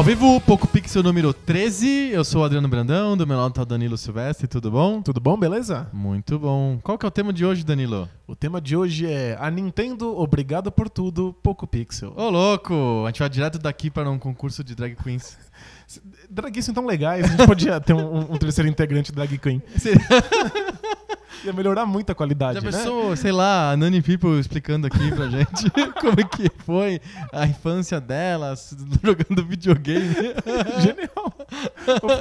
Ao vivo, Poco Pixel número 13. Eu sou o Adriano Brandão, do meu lado tá o Danilo Silvestre, tudo bom? Tudo bom, beleza? Muito bom. Qual que é o tema de hoje, Danilo? O tema de hoje é a Nintendo obrigado por tudo, Poco Pixel. Ô, louco! A gente vai direto daqui para um concurso de drag queens. Draguinhos são tão legais, a gente podia ter um, um terceiro integrante drag queen. Ia melhorar muito a qualidade, Já né? pensou, sei lá, a Nani People explicando aqui pra gente como que foi a infância delas jogando videogame. Genial.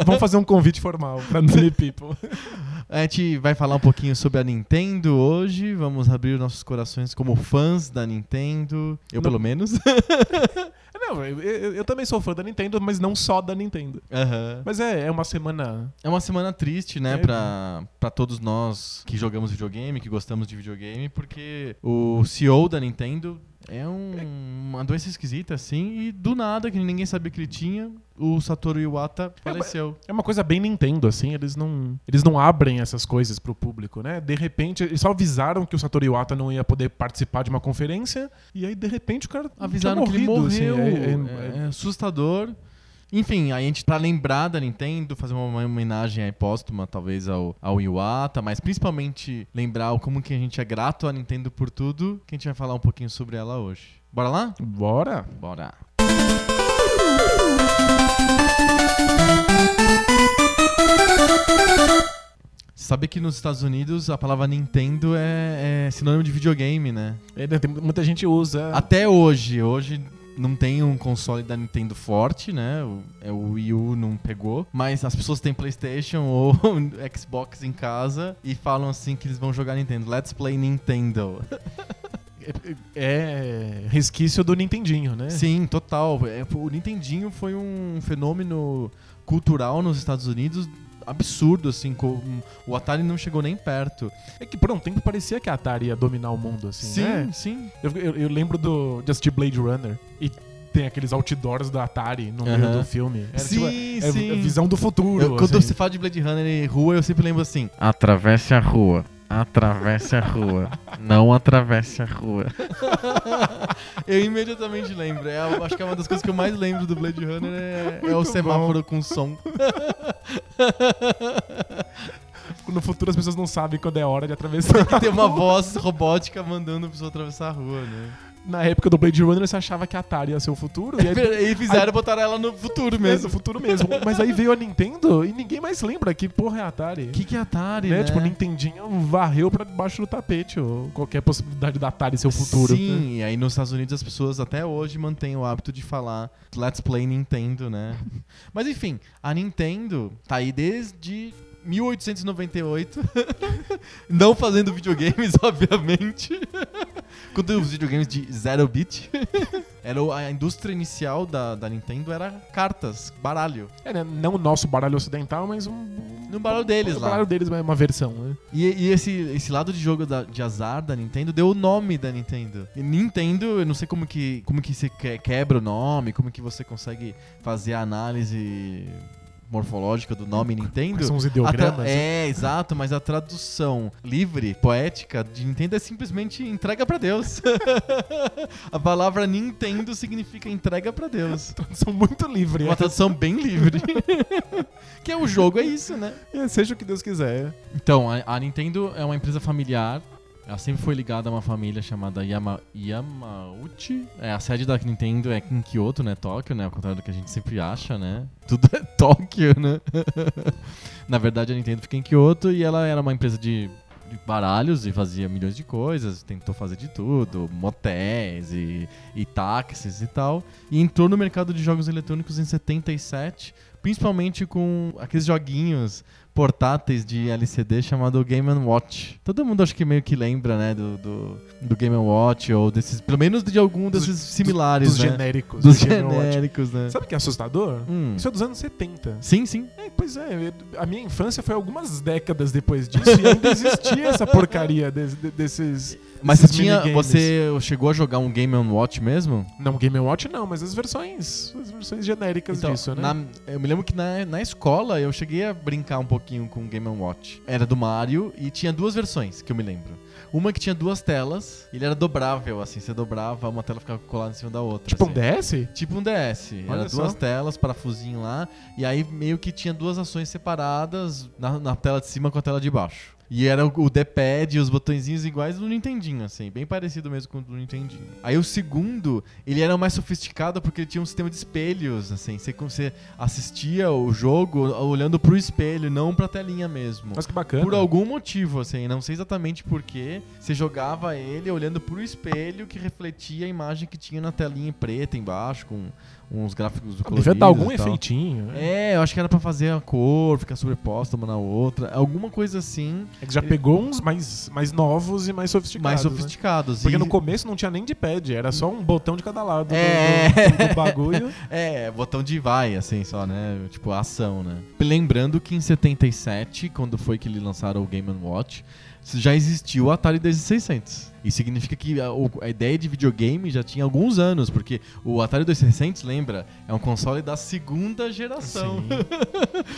Vamos fazer um convite formal pra Nani People. A gente vai falar um pouquinho sobre a Nintendo hoje. Vamos abrir nossos corações como fãs da Nintendo. Eu, Não- pelo menos. Não, eu, eu- eu também sou fã da Nintendo, mas não só da Nintendo. Aham. Mas é, é uma semana. É uma semana triste, né, É. pra, pra todos nós que jogamos videogame, que gostamos de videogame, porque o CEO da Nintendo é um- uma doença esquisita, assim, e do nada, que ninguém sabia que ele tinha, o Satoru Iwata faleceu. É uma coisa bem Nintendo, assim, eles não, eles não abrem essas coisas pro público, né? De repente, eles só avisaram que o Satoru Iwata não ia poder participar de uma conferência, e aí, de repente, o cara Avisaram tinha que ele morrido, morreu. assim, é, é- é- é assustador. Enfim, a gente, pra lembrar da Nintendo, fazer uma, homenagem aí póstuma, talvez, ao, ao Iwata, mas principalmente lembrar como que a gente é grato à Nintendo por tudo, que a gente vai falar um pouquinho sobre ela hoje. Bora lá? Bora! Bora. Sabe que nos Estados Unidos a palavra Nintendo é, é sinônimo de videogame, né? É, tem- muita gente usa. Até hoje. Hoje não tem um console da Nintendo forte, né? O, é, o Wii U não pegou. Mas as pessoas têm PlayStation ou Xbox em casa e falam assim que eles vão jogar Nintendo. Let's play Nintendo. É, é resquício do Nintendinho, né? Sim, total. É, o Nintendinho foi um fenômeno cultural nos Estados Unidos absurdo, assim. com- o Atari não chegou nem perto. É que por um tempo parecia que a Atari ia dominar o mundo, assim, sim, né? sim. Eu, eu- eu lembro do, de assistir Blade Runner e tem aqueles outdoors da Atari no meio do filme. Era, sim, tipo, é, sim. é visão do futuro. Eu- quando assim. você fala de Blade Runner e rua, eu sempre lembro assim. Atravesse a rua. Atravesse a rua. Não atravesse a rua. eu imediatamente lembro. É, acho que é uma das coisas que eu mais lembro do Blade Runner é, é o semáforo com som. No futuro as pessoas não sabem quando é hora de atravessar. Que tem uma voz robótica mandando a pessoa atravessar a rua, né? Na época do Blade Runner você achava que a Atari ia ser o futuro. E aí, E fizeram botar ela no futuro mesmo, mesmo. no futuro mesmo. Mas aí veio a Nintendo e ninguém mais lembra que porra é a Atari. O que, que é Atari, né? né? Tipo, Nintendinho varreu pra debaixo do tapete ou qualquer possibilidade da Atari ser o futuro. né? Sim, e aí nos Estados Unidos as pessoas até hoje mantêm o hábito de falar Let's Play Nintendo, né? Mas enfim, a Nintendo tá aí desde 1898, não fazendo videogames, obviamente. Quando os videogames de zero bit, era a indústria inicial da, da Nintendo era cartas, baralho. É, né? Não o nosso baralho ocidental, mas um. No baralho deles o lá. baralho deles é uma versão, né? E, e esse, esse lado de jogo da- de azar da Nintendo deu o nome da Nintendo. E Nintendo, eu não sei como que, como que você que- quebra o nome, como que você consegue fazer a análise morfológica do nome Nintendo. São os ideogramas? É, exato, mas a tradução livre, poética de Nintendo é simplesmente entrega pra Deus. a palavra Nintendo significa entrega pra Deus. São muito livres. Uma tradução bem livre. que é o jogo, é isso, né? É, seja o que Deus quiser. Então, a, a Nintendo é uma empresa familiar. Ela sempre foi ligada a uma família chamada Yama, Yamauchi. É, a sede da Nintendo é em Kyoto, né? Tóquio, né? Ao contrário do que a gente sempre acha, né? Tudo é Tóquio, né? Na verdade, a Nintendo fica em Kyoto e ela era uma empresa de, baralhos e fazia milhões de coisas. Tentou fazer de tudo, motéis e, e táxis e tal. E entrou no mercado de jogos eletrônicos em 77, principalmente com aqueles joguinhos portáteis de LCD chamado Game Watch. Todo mundo acho que meio que lembra, né, do, do, do Game Watch ou desses, pelo menos de algum Dos- desses similares, Dos né? genéricos. Dos do genéricos, né? Sabe o que é assustador? Hum. Isso é dos anos 70. Sim, sim. É, pois é, a minha infância foi algumas décadas depois disso e ainda existia essa porcaria des- de- desses. Mas você tinha, você chegou a jogar um Game Watch mesmo? Não, Game Watch não, mas as versões. As versões genéricas Então, disso, né? na- eu me lembro que na, na escola eu cheguei a brincar um pouquinho com o Game Watch. Era do Mario e tinha duas versões, que eu me lembro. Uma que tinha duas telas, ele era dobrável, assim, você dobrava, uma tela ficava colada em cima da outra. Tipo um assim. DS? Tipo um DS. Olha Era só. duas telas, parafusinho lá. E aí meio que tinha duas ações separadas na, na tela de cima com a tela de baixo. E era o, D-pad e os botõezinhos iguais do Nintendinho, assim, bem parecido mesmo com o do Nintendinho. Aí o segundo, ele era mais sofisticado porque ele tinha um sistema de espelhos, assim, você, você assistia o jogo olhando pro espelho, não pra telinha mesmo. Mas que bacana. Por algum motivo, assim, não sei exatamente porquê, você jogava ele olhando pro espelho que refletia a imagem que tinha na telinha preta embaixo, com uns gráficos Devia dar algum efeitinho. né? É, eu acho que era pra fazer a cor, ficar sobreposta uma na outra, alguma coisa assim, É que já pegou uns mais, mais novos e mais sofisticados. mais né? sofisticados. Porque E- no começo não tinha nem de pad, era só um botão de cada lado do- É. do, do- do bagulho. É, botão de vai, assim, só, né? Tipo, ação, né? Lembrando que em 77, quando foi que eles lançaram o Game Watch, já existiu o Atari 2600. Isso significa que a, o- a ideia de videogame já tinha alguns anos, porque o Atari 2600, lembra, é um console da segunda geração.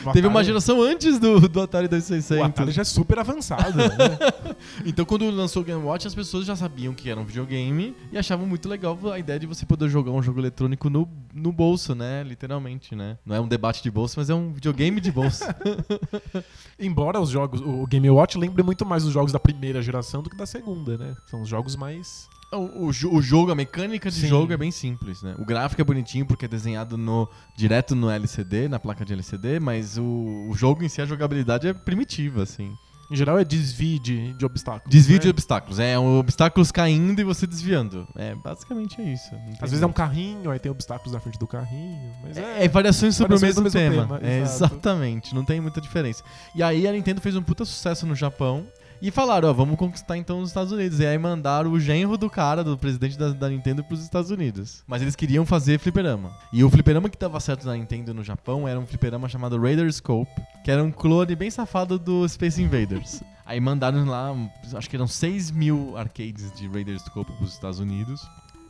O Teve uma Atari- geração antes do, do Atari O 2600. Atari já é super avançado. né? Então, quando lançou o Game Watch, as pessoas já sabiam que era um videogame e achavam muito legal a ideia de você poder jogar um jogo eletrônico no, no bolso, né? Literalmente, né? Não é um debate de bolso, mas é um videogame de bolso. Embora os jogos, o Game Watch lembre muito mais os jogos da primeira geração do que da segunda, né? São os jogos mais. o, o jo- o jogo, a mecânica de Sim. jogo é bem simples, né? O gráfico é bonitinho porque é desenhado no, direto no LCD, na placa de LCD, mas o, o jogo em si, a jogabilidade é primitiva, assim. Em geral é desvio de, de obstáculos. Desvio de né? obstáculos. É um obstáculos caindo e você desviando. É, basicamente é isso. Às vezes é um carrinho, aí tem obstáculos na frente do carrinho. Mas é. É, variações sobre Variações o mesmo, mesmo tema. tema, É, exatamente, não tem muita diferença. E aí a Nintendo fez um puta sucesso no Japão e falaram, ó, vamos conquistar então os Estados Unidos. E aí mandaram o genro do cara, do presidente da, da Nintendo, pros Estados Unidos. Mas eles queriam fazer fliperama. E o fliperama que dava certo na Nintendo no Japão era um fliperama chamado Raider Scope, que era um clone bem safado do Space Invaders. Aí mandaram lá, acho que eram 6 mil arcades de Raider Scope pros Estados Unidos.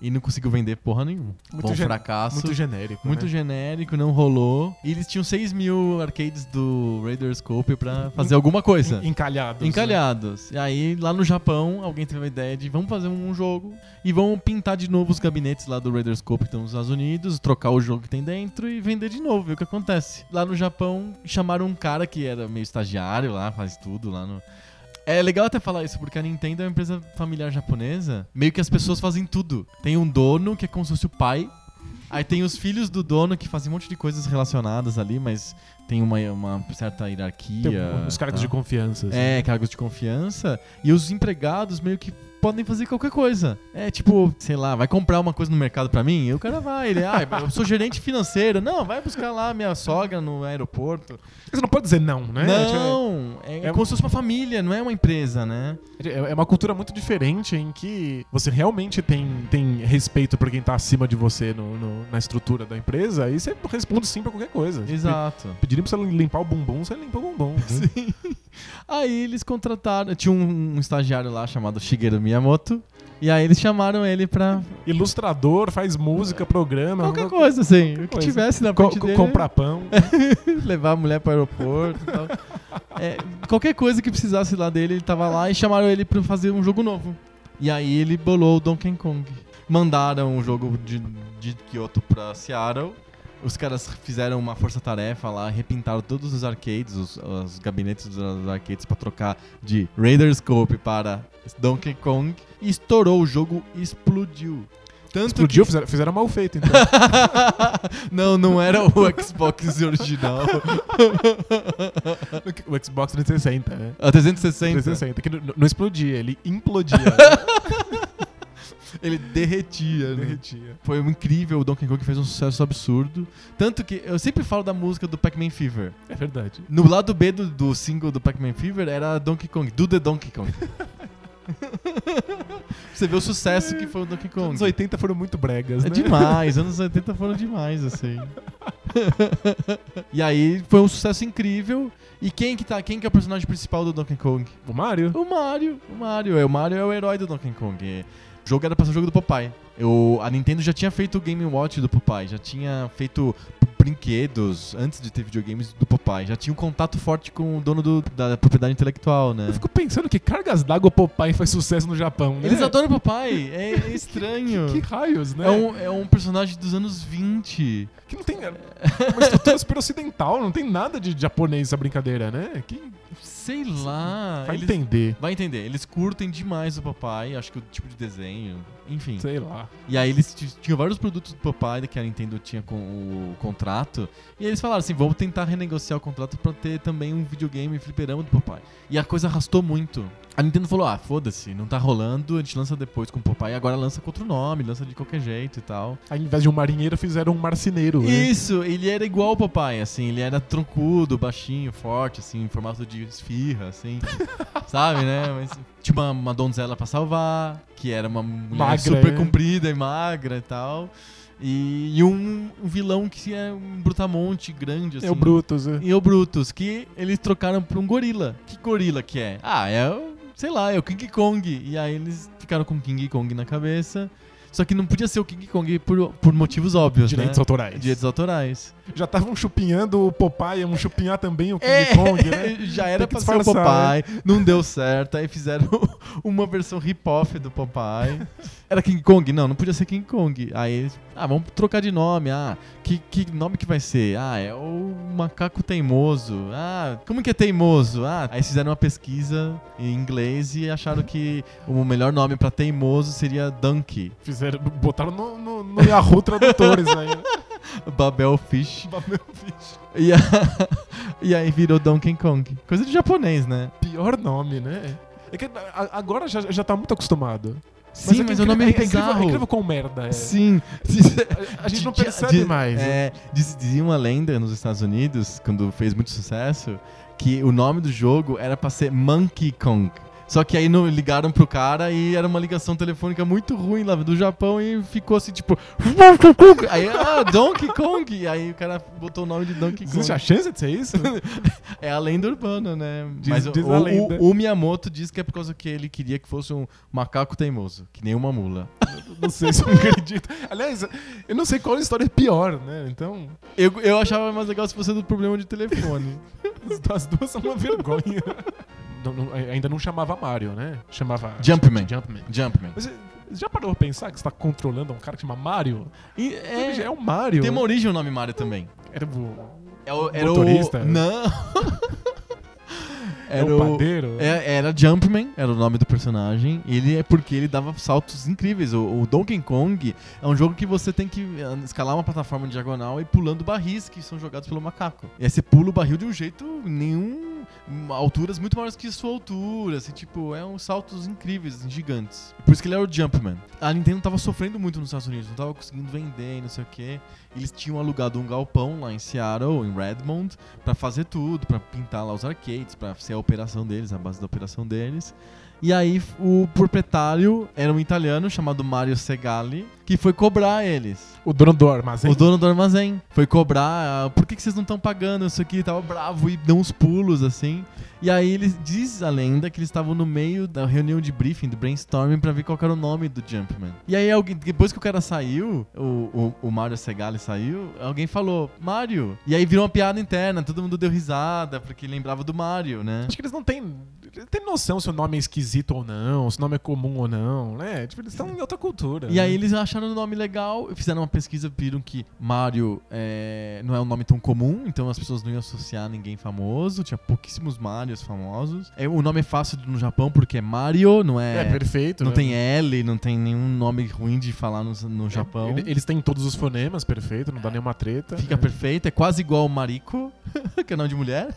E não conseguiu vender porra nenhuma. Muito gen- fracasso. Muito genérico. Muito né? genérico, não rolou. E eles tinham 6 mil arcades do Raider Scope pra fazer alguma coisa. En- Encalhados. né? Encalhados. E aí, lá no Japão, alguém teve a ideia de vamos fazer um jogo e vamos pintar de novo os gabinetes lá do Raider Scope que estão nos Estados Unidos, trocar o jogo que tem dentro e vender de novo, ver o que acontece. Lá no Japão, chamaram um cara que era meio estagiário lá, faz tudo lá no. É legal até falar isso, porque a Nintendo é uma empresa familiar japonesa. Meio que as pessoas fazem tudo. Tem um dono que é como se fosse o pai. Aí tem os filhos do dono que fazem um monte de coisas relacionadas ali, mas tem uma, uma certa hierarquia. Tem os cargos tá? de confiança. assim. É, cargos de confiança. E os empregados meio que podem fazer qualquer coisa. É tipo, sei lá, vai comprar uma coisa no mercado pra mim? E o cara vai, ele, ah, eu sou gerente financeiro. Não, vai buscar lá minha sogra no aeroporto. Você não pode dizer não, né? Não, é, é- como se fosse uma família, não é uma empresa, né? É é uma cultura muito diferente em que você realmente tem, tem respeito por quem tá acima de você no- no- na estrutura da empresa e você responde sim pra qualquer coisa. Exato. Pedirem pra você limpar o bumbum, você limpa o bumbum. né? Sim. Aí eles contrataram. Tinha um, um estagiário lá chamado Shigeru Miyamoto. E aí eles chamaram ele pra Ilustrador, faz música, programa. qualquer qualquer coisa, assim. O que coisa. tivesse na frente co- dele. comprar pão. levar a mulher pro aeroporto e tal. É, qualquer coisa que precisasse lá dele, ele tava lá e chamaram ele pra fazer um jogo novo. E aí ele bolou o Donkey Kong. Mandaram o jogo de, de Kyoto pra Seattle. Os caras fizeram uma força-tarefa lá, repintaram todos os arcades, os, os gabinetes dos arcades pra trocar de Raider Scope para Donkey Kong. E estourou, o jogo explodiu. Tanto Explodiu, que- fizeram, fizeram mal feito, então. não, não era o Xbox original. o Xbox 360, né? A 360. 360, que não, não explodia, ele implodia. Ele derretia, né? derretia. Foi incrível, o Donkey Kong fez um sucesso absurdo. Tanto que eu sempre falo da música do Pac-Man Fever. É verdade. No lado B do, do single do Pac-Man Fever era Donkey Kong, do The Donkey Kong. Você vê o sucesso que foi o Donkey Kong. Anos 80 foram muito bregas, É né? demais, anos 80 foram demais, assim. e aí foi um sucesso incrível. E quem que tá, quem que é o personagem principal do Donkey Kong? O Mario? O Mario, o Mario. É, o Mario é o herói do Donkey Kong. Jogo era pra ser o jogo do Popeye. Eu, a Nintendo já tinha feito o Game Watch do Popeye, já tinha feito brinquedos antes de ter videogames do Popeye. Já tinha um contato forte com o dono do- da propriedade intelectual, né? Eu fico pensando que cargas d'água Popeye faz sucesso no Japão, né? Eles adoram Popeye, é, é estranho. Que raios, né? É um, é um personagem dos anos 20. Que não tem é uma estrutura super ocidental, não tem nada de japonês essa brincadeira, né? Quem Sei lá. vai entender? Vai entender. Eles curtem demais o Popeye, acho que o tipo de desenho, enfim. Sei lá. E aí eles tinham vários produtos do Popeye que a Nintendo tinha com o contrato. E eles falaram assim, vamos tentar renegociar o contrato pra ter também um videogame fliperama do Popeye. E a coisa arrastou muito. A Nintendo falou, ah, foda-se, não tá rolando, a gente lança depois com o Popeye, agora lança com outro nome, lança de qualquer jeito e tal. Aí, ao invés de um marinheiro, fizeram um marceneiro. né? Isso, ele era igual ao Popeye, assim, ele era troncudo, baixinho, forte, assim, em formato de esfirra, assim, sabe, né? Mas tinha uma, uma donzela pra salvar, que era uma mulher Magra, super né? comprida e magra e tal. E, e um, um vilão que é um brutamonte grande, assim. É o Brutus. é. E o Brutus, que eles trocaram por um gorila. Que gorila que é? Ah, é o, sei lá, é o King Kong. E aí eles ficaram com King Kong na cabeça. Só que não podia ser o King Kong por, por motivos óbvios, Direitos né? autorais. Direitos autorais. Já estavam chupinhando o Popeye, iam chupinhar também o King É, Kong, né? Já era pra ser o Popeye, não deu certo, aí fizeram uma versão hip-hop do Popeye. Era King Kong? Não, não podia ser King Kong. Aí eles, ah, vamos trocar de nome. Ah, que, que nome que vai ser? Ah, é o macaco teimoso. Ah, como que é teimoso? Ah, aí fizeram uma pesquisa em inglês e acharam que o melhor nome pra teimoso seria Donkey. Fizeram, botaram no, no, no Yahoo Tradutores aí. né? Babel Fish. Babel Fish. E, a- e aí virou Donkey Kong. Coisa de japonês, né? Pior nome, né? É que agora já, já tá muito acostumado. Sim, é mas, que o nome é, bizarro. incrível, é incrível como merda é. Sim. A, a gente não percebe mais. É, diz- dizia uma lenda nos Estados Unidos, quando fez muito sucesso, que o nome do jogo era pra ser Monkey Kong. Só que aí não ligaram pro cara e era uma ligação telefônica muito ruim lá do Japão e ficou assim, tipo. Aí, ah, Donkey Kong! E aí o cara botou o nome de Donkey Kong. Existe a chance de ser isso? É a lenda urbana, né? Diz- Mas o, diz o- o- o Miyamoto diz que é por causa que ele queria que fosse um macaco teimoso, que nem uma mula. não sei se eu acredito. Aliás, eu não sei qual história é pior, né? Então, Eu, eu achava mais legal se fosse do problema de telefone. as duas são uma vergonha. Não- não- ainda não chamava Mario, né? Chamava Jumpman. Jumpman. Jumpman. Mas você já parou pra pensar que você tá controlando um cara que chama Mario? E, é, é o Mario. tem uma origem o nome Mario também. Era o, É o, era Motorista? o... Não. é o padeiro. é- era Jumpman, era o nome do personagem. Ele é porque ele dava saltos incríveis. O, o Donkey Kong é um jogo que você tem que ah, escalar uma plataforma diagonal e pulando barris que são jogados pelo macaco. E aí você pula o barril de um jeito nenhum. Alturas muito maiores que sua altura. Assim, tipo, é uns saltos incríveis, assim, gigantes. Por isso que ele era o Jumpman. A Nintendo tava sofrendo muito nos Estados Unidos, não tava conseguindo vender e não sei o que. Eles tinham alugado um galpão lá em Seattle, em Redmond, pra fazer tudo, pra pintar lá os arcades, pra ser a operação deles, a base da operação deles. E aí o proprietário era um italiano chamado Mario Segali, que foi cobrar eles. O dono do armazém. O dono do armazém foi cobrar, ah, por que, que vocês não estão pagando isso aqui? Tava bravo e deu uns pulos assim. E aí ele diz a lenda que eles estavam no meio da reunião de briefing, do brainstorming, pra ver qual era o nome do Jumpman. E aí alguém, depois que o cara saiu, o, o, o Mario Segali saiu, alguém falou, Mario. E aí virou uma piada interna, todo mundo deu risada, porque lembrava do Mario, né? Acho que eles não têm, têm noção se o nome é esquisito ou não, se o nome é comum ou não, né? Tipo, eles estão em outra cultura. E né? aí eles acharam o nome legal, fizeram uma pesquisa, viram que Mario é, não é um nome tão comum, então as pessoas não iam associar ninguém famoso, tinha pouquíssimos Marios famosos. É, o nome é fácil no Japão porque é Mario, não é... É, perfeito. não né? tem L, não tem nenhum nome ruim de falar no, no Japão. Ele- Eles têm todos os fonemas, perfeito, não dá nenhuma treta. Fica É. perfeito, é quase igual o Mariko, que é nome de mulher.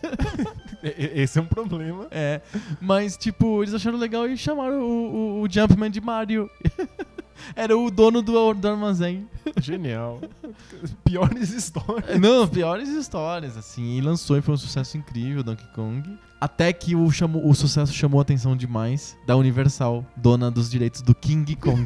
Esse é um problema. É, mas tipo, eles acharam legal e chamaram o, o- o Jumpman de Mario. Era o dono do, do armazém. Genial. Piores histórias. Não, piores histórias, assim. E lançou e foi um sucesso incrível, Donkey Kong. Até que o, chamou, o sucesso chamou a atenção demais da Universal, dona dos direitos do King Kong.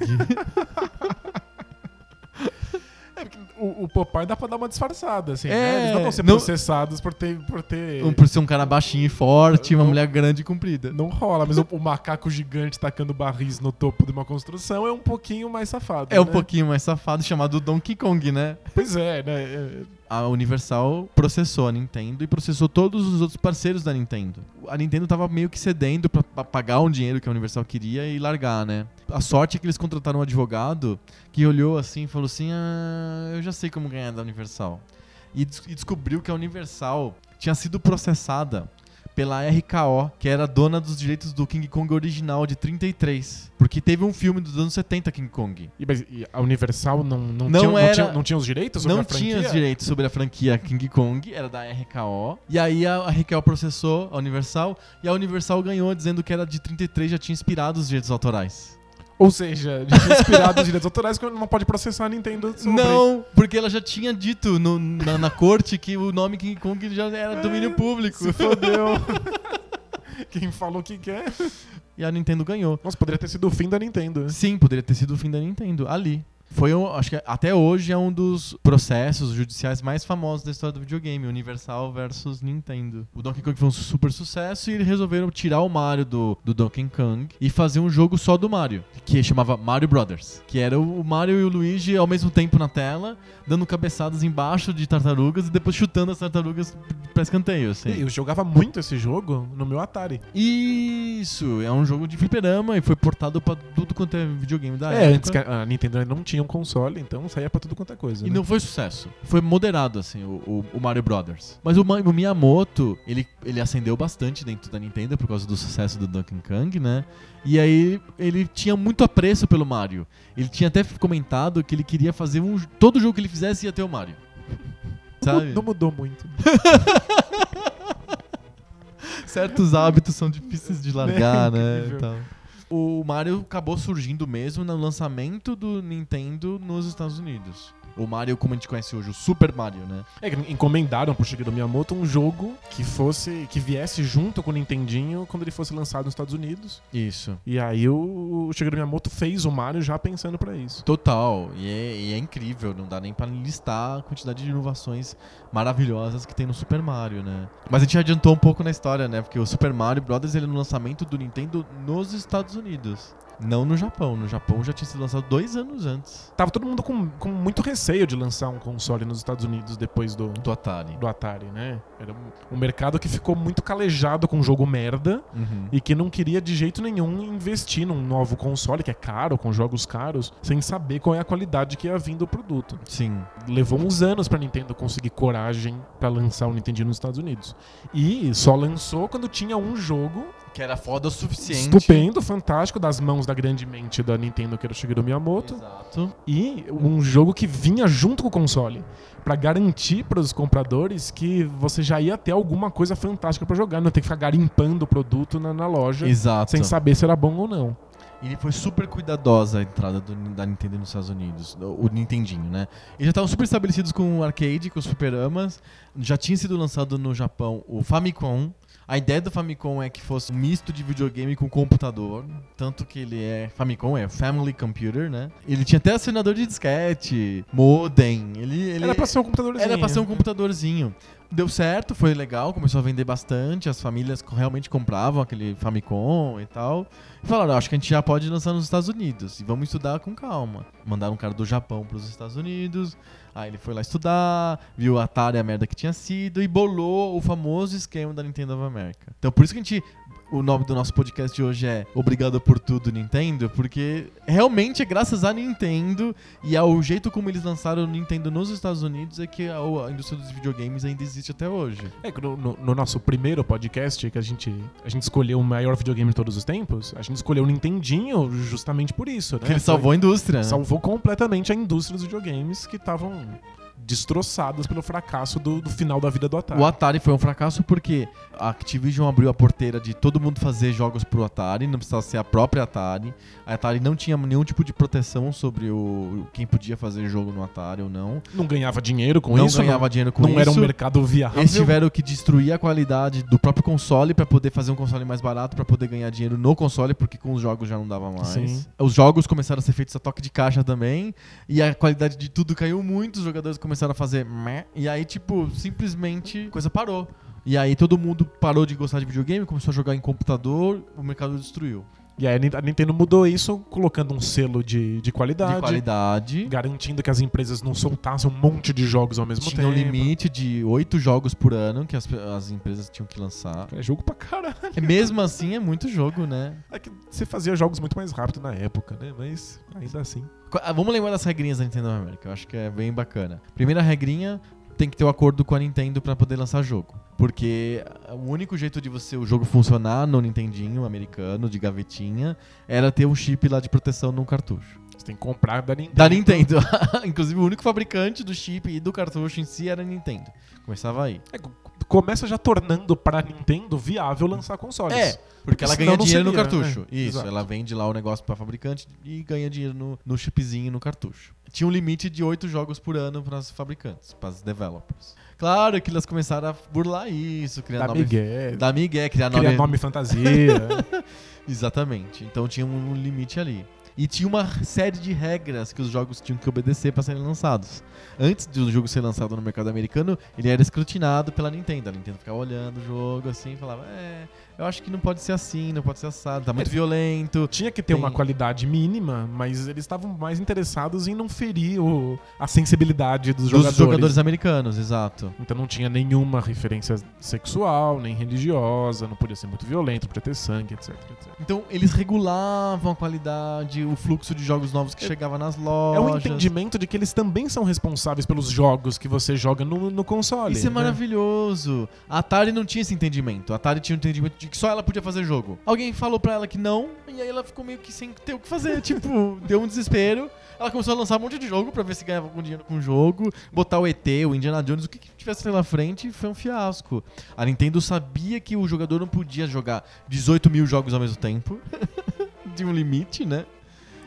O, o Popeye dá pra dar uma disfarçada, assim, É, né? Eles não vão ser não- processados por ter, por ter... Um por ser um cara baixinho e forte, uma Não- mulher grande e comprida. Não rola, mas o, o macaco gigante tacando barris no topo de uma construção é um pouquinho mais safado, É um né? pouquinho mais safado, chamado Donkey Kong, né? Pois é, né? É, A Universal processou a Nintendo e processou todos os outros parceiros da Nintendo. A Nintendo tava meio que cedendo pra, pra pagar um dinheiro que a Universal queria e largar, né? A sorte é que eles contrataram um advogado que olhou assim e falou assim: Ah, eu já sei como ganhar da Universal. E, des- e descobriu que a Universal tinha sido processada pela RKO, que era dona dos direitos do King Kong original de 33. Porque teve um filme dos anos 70 King Kong. E, mas, e a Universal não, não, Não tinha, não, era- tinha, não tinha os direitos sobre não a franquia? tinha os direitos sobre a franquia King Kong, era da RKO. E aí a, a RKO processou a Universal e a Universal ganhou dizendo que era de 33 já tinha inspirado os direitos autorais. Ou seja, inspirado os direitos autorais que não pode processar a Nintendo sobre. Não, porque ela já tinha dito no- na, na corte que o nome King Kong já era domínio público. Se fodeu. Quem falou que quer. E a Nintendo ganhou. Nossa, poderia ter sido o fim da Nintendo. né? Sim, poderia ter sido o fim da Nintendo, ali. Foi, um- acho que até hoje é um dos processos judiciais mais famosos da história do videogame, Universal versus Nintendo. O Donkey Kong foi um super sucesso e eles resolveram tirar o Mario do, do Donkey Kong e fazer um jogo só do Mario, que chamava Mario Brothers, que era o Mario e o Luigi ao mesmo tempo na tela, dando cabeçadas embaixo de tartarugas e depois chutando as tartarugas pra escanteio, assim. Eu jogava muito esse jogo no meu Atari. Isso, é um jogo de fliperama e foi portado pra tudo quanto é videogame da é, época. antes que a Nintendo ainda não tinha um console, então saía pra tudo quanto é coisa. E né? não foi sucesso. Foi moderado, assim, o, o- o Mario Brothers. Mas o, o Miyamoto, ele, ele acendeu bastante dentro da Nintendo por causa do sucesso do Donkey Kong, né? E aí ele tinha muito apreço pelo Mario. Ele tinha até comentado que ele queria fazer um. Todo jogo que ele fizesse ia ter o Mario. Sabe? Não mudou muito. Certos hábitos são difíceis de largar, É né? O Mario acabou surgindo mesmo no lançamento do Nintendo nos Estados Unidos. O Mario, como a gente conhece hoje, o Super Mario, né? É encomendaram pro Shigeru Miyamoto um jogo que fosse que viesse junto com o Nintendinho quando ele fosse lançado nos Estados Unidos. Isso. E aí o, o Shigeru Miyamoto fez o Mario já pensando pra isso. Total. E é, e é incrível, não dá nem pra listar a quantidade de inovações maravilhosas que tem no Super Mario, né? Mas a gente adiantou um pouco na história, né? Porque o Super Mario Brothers ele é no lançamento do Nintendo nos Estados Unidos. Não no Japão. No Japão já tinha sido lançado dois anos antes Tava todo mundo com, com muito receio de lançar um console nos Estados Unidos depois do, do Atari. do Atari, né? Era um, um mercado que ficou muito calejado com um jogo merda Uhum. e que não queria de jeito nenhum investir num novo console que é caro, com jogos caros, sem saber qual é a qualidade que ia vir do produto. Sim. Levou uns anos pra Nintendo conseguir coragem pra lançar o Nintendo nos Estados Unidos. E só lançou quando tinha um jogo Que era foda o suficiente. estupendo, fantástico, das mãos da grande mente da Nintendo, que era o Shigeru Miyamoto. Exato. E um jogo que vinha junto com o console. Pra garantir pros compradores que você já ia ter alguma coisa fantástica pra jogar. Não ter que ficar garimpando o produto na, na loja Exato. sem saber se era bom ou não. E foi super cuidadosa a entrada do- da Nintendo nos Estados Unidos, o o Nintendinho, né? Eles já estavam super estabelecidos com o arcade, com os fliperamas. Já tinha sido lançado no Japão o Famicom. A ideia do Famicom é que fosse um misto de videogame com computador. Tanto que ele é. Famicom é Family Computer, né? Ele tinha até acionador de disquete, modem. Ele, ele Era pra ser um computadorzinho. era pra ser um computadorzinho. Deu certo, foi legal, começou a vender bastante, as famílias realmente compravam aquele Famicom e tal. E falaram, acho que a gente já pode lançar nos Estados Unidos e vamos estudar com calma. Mandaram um cara do Japão pros Estados Unidos, aí ele foi lá estudar, viu a Atari a merda que tinha sido e bolou o famoso esquema da Nintendo of America. Então por isso que a gente o nome do nosso podcast de hoje é Obrigado por Tudo Nintendo, porque realmente é graças à Nintendo e ao jeito como eles lançaram o Nintendo nos Estados Unidos é que a, indústria dos videogames ainda existe até hoje. É que no, no- no nosso primeiro podcast, que a gente, a gente escolheu o maior videogame de todos os tempos, a gente escolheu o Nintendinho justamente por isso, né? Que ele salvou a indústria. né? salvou completamente a indústria dos videogames que estavam destroçadas pelo fracasso do, do final da vida do Atari. O Atari foi um fracasso porque a Activision abriu a porteira de todo mundo fazer jogos pro Atari, não precisava ser a própria Atari. A Atari não tinha nenhum tipo de proteção sobre o quem podia fazer jogo no Atari ou não. Não ganhava dinheiro com não isso. ganhava dinheiro com não, isso. não era um mercado viável. Eles tiveram que destruir a qualidade do próprio console pra poder fazer um console mais barato, pra poder ganhar dinheiro no console, porque com os jogos já não dava mais. Sim. Os jogos começaram a ser feitos a toque de caixa também, e a qualidade de tudo caiu muito, os jogadores começaram a fazer meh, e aí, tipo, simplesmente coisa parou. E aí todo mundo parou de gostar de videogame, começou a jogar em computador, o mercado destruiu. E aí a Nin- a Nintendo mudou isso colocando um selo de, de qualidade. De qualidade. Garantindo que as empresas não soltassem um monte de jogos ao mesmo Tinha tempo. um limite de oito jogos por ano que as, as empresas tinham que lançar. É jogo pra caralho. E mesmo assim é muito jogo, né? É que você fazia jogos muito mais rápido na época, né? Mas ainda assim. Ah, Vamos lembrar das regrinhas da Nintendo of America, eu acho que é bem bacana. Primeira regrinha, tem que ter o acordo com a Nintendo pra poder lançar jogo. Porque ah, o único jeito de você o jogo funcionar no Nintendinho americano, de gavetinha, era ter um chip lá de proteção num cartucho. Você tem que comprar da Nintendo. Da Nintendo. Inclusive, o único fabricante do chip e do cartucho em si era a Nintendo. Começava aí. É, começa já tornando pra Nintendo viável lançar consoles. É, porque ela ganha dinheiro no seria, cartucho. é, Isso, exato. ela vende lá o negócio pra fabricante e ganha dinheiro no, no chipzinho no cartucho. Tinha um limite de oito jogos por ano pras fabricantes, pras developers. Claro que elas começaram a burlar isso, criar Da nome... Miguel. Da Miguel, criar Cria nome... nome fantasia. Exatamente. Então tinha um limite ali. E tinha uma série de regras que os jogos tinham que obedecer para serem lançados. Antes do jogo ser lançado no mercado americano, ele era escrutinado pela Nintendo. A Nintendo ficava olhando o jogo assim e falava: É, eu acho que não pode ser assim, não pode ser assado, tá muito É, violento. Tinha que ter Tem- uma qualidade mínima, mas eles estavam mais interessados em não ferir o- a sensibilidade dos, Dos jogadores. jogadores americanos, exato. Então não tinha nenhuma referência sexual, nem religiosa, não podia ser muito violento, podia ter sangue, etc, etc. Então eles regulavam a qualidade, o fluxo de jogos novos que É- chegava nas É lojas. um entendimento de que eles também são responsáveis pelos jogos que você joga no, no console. Isso é né? maravilhoso. A Atari não tinha esse entendimento. A Atari tinha o entendimento de que só ela podia fazer jogo. Alguém falou pra ela que não, e aí ela ficou meio que sem ter o que fazer. tipo, deu um desespero. Ela começou a lançar um monte de jogo pra ver se ganhava algum dinheiro com o jogo. Botar o ET, o Indiana Jones, o que, que tivesse pela frente, foi um fiasco. A Nintendo sabia que o jogador não podia jogar 18 mil jogos ao mesmo tempo. de um limite, né?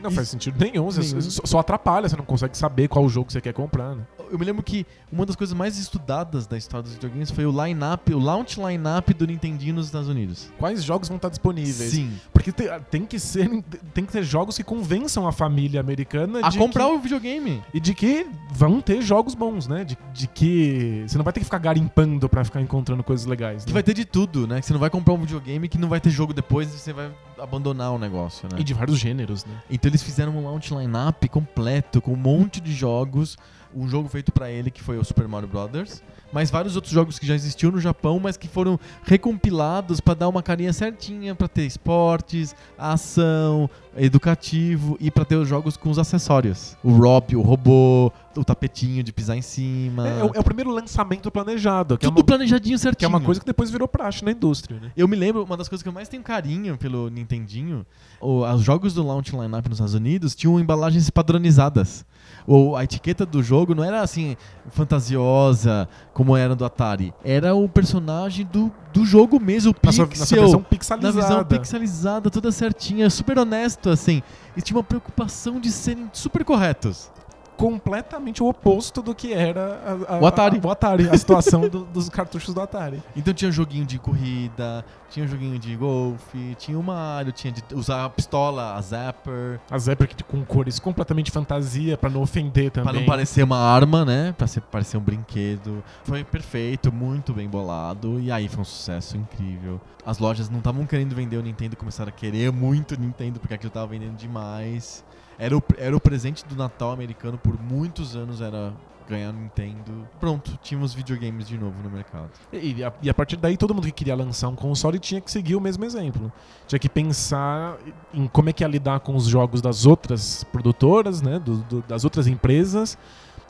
Não faz sentido nenhum. você. Só, só atrapalha, você não consegue saber qual jogo você quer comprar. Né? Eu me lembro que uma das coisas mais estudadas da história dos videogames foi o line-up, o launch line-up do Nintendinho nos Estados Unidos. Quais jogos vão estar disponíveis? Sim. Porque te- tem, que ser, tem que ter jogos que convençam a família americana A de comprar que, o videogame. e de que vão ter jogos bons, né? De, de que você não vai ter que ficar garimpando pra ficar encontrando coisas legais. Que né? vai ter de tudo, né? Que você não vai comprar um videogame que não vai ter jogo depois e você vai abandonar o negócio, né? E de vários gêneros, né? Então eles fizeram um launch line-up completo, com um monte de jogos. Um jogo feito pra ele, que foi o Super Mario Brothers. Mas vários outros jogos que já existiam no Japão, mas que foram recompilados pra dar uma carinha certinha, pra ter esportes, ação, educativo e pra ter os jogos com os acessórios. O Rob, o robô, o tapetinho de pisar em cima. É, é o, é o primeiro lançamento planejado, que é, Tudo uma, planejadinho certinho. que é uma coisa que depois virou praxe na indústria, né? Eu me lembro, uma das coisas que eu mais tenho carinho pelo Nintendinho, o- os jogos do launch lineup nos Estados Unidos tinham embalagens padronizadas. O, a etiqueta do jogo não era assim, fantasiosa, como era do Atari. Era o personagem do, do jogo mesmo, o pixel. na sua versão na pixelizada. visão pixelizada, toda certinha, super honesto, assim. E tinha uma preocupação de serem super corretos. completamente o oposto do que era a, a- O Atari. A, o Atari, a situação do- dos cartuchos do Atari. Então tinha joguinho de corrida, tinha joguinho de golfe, tinha o Mario, tinha de usar a pistola, a Zapper. A que com cores completamente fantasia pra não ofender também. Pra não parecer uma arma, né? Pra ser, parecer um brinquedo. Foi perfeito, muito bem bolado. E aí foi um sucesso incrível. As lojas não estavam querendo vender o Nintendo, começaram a querer muito o Nintendo, porque aquilo tava vendendo demais. Era o, era o presente do Natal americano por muitos anos, era ganhar Nintendo. Pronto, tínhamos videogames de novo no mercado. E a, e a partir daí todo mundo que queria lançar um console tinha que seguir o mesmo exemplo. Tinha que pensar em como é que ia lidar com os jogos das outras produtoras, né, do- do- das outras empresas.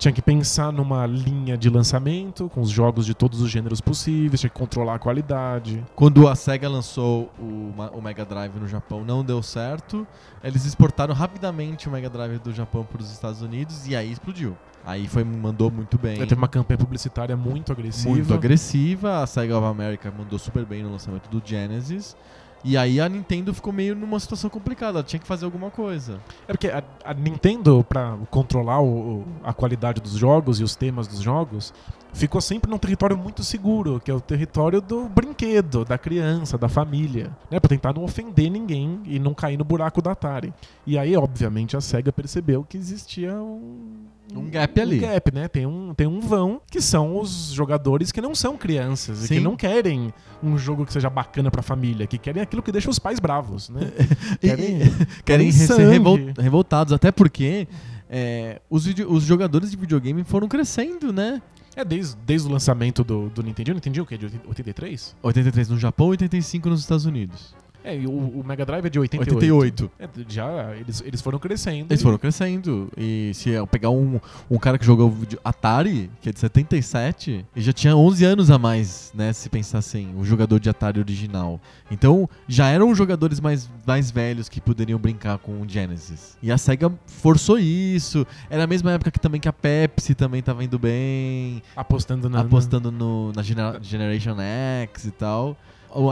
Tinha que pensar numa linha de lançamento com os jogos de todos os gêneros possíveis, tinha que controlar a qualidade. Quando a SEGA lançou o, o Mega Drive no Japão, não deu certo. Eles exportaram rapidamente o Mega Drive do Japão para os Estados Unidos e aí explodiu. Aí foi, mandou muito bem. Teve uma campanha publicitária muito agressiva. muito agressiva. A SEGA of America mandou super bem no lançamento do Genesis. E aí a Nintendo ficou meio numa situação complicada. Ela tinha que fazer alguma coisa. É porque a, a Nintendo, pra controlar o- a qualidade dos jogos e os temas dos jogos, ficou sempre num território muito seguro, que é o território do brinquedo, da criança, da família, né? Pra tentar não ofender ninguém e não cair no buraco da Atari. E aí, obviamente, a SEGA percebeu que existia um- Um gap ali. Um gap, né? Tem um, tem um vão que são os jogadores que não são crianças e Sim. que não querem um jogo que seja bacana pra família, que querem aquilo que deixa os pais bravos, né? E- Querem- Querem ser revol- revoltados, até porque é, os, os jogadores de videogame foram crescendo, né? É desde, desde o lançamento do, do Nintendo. O Nintendo o quê? De 83? 83 no Japão, 85 nos Estados Unidos. É, e o, o Mega Drive é de 88. 88. É, já, eles, eles foram crescendo. Eles e- foram crescendo. E se eu pegar um, um cara que jogou Atari, que é de 77, ele já tinha 11 anos a mais, né? Se pensar assim, o jogador de Atari original. Então, já eram jogadores mais, mais velhos que poderiam brincar com o Genesis. E a SEGA forçou isso. Era a mesma época que também que a Pepsi também tava indo bem. Apostando na. apostando no, na Genera- Generation X e tal.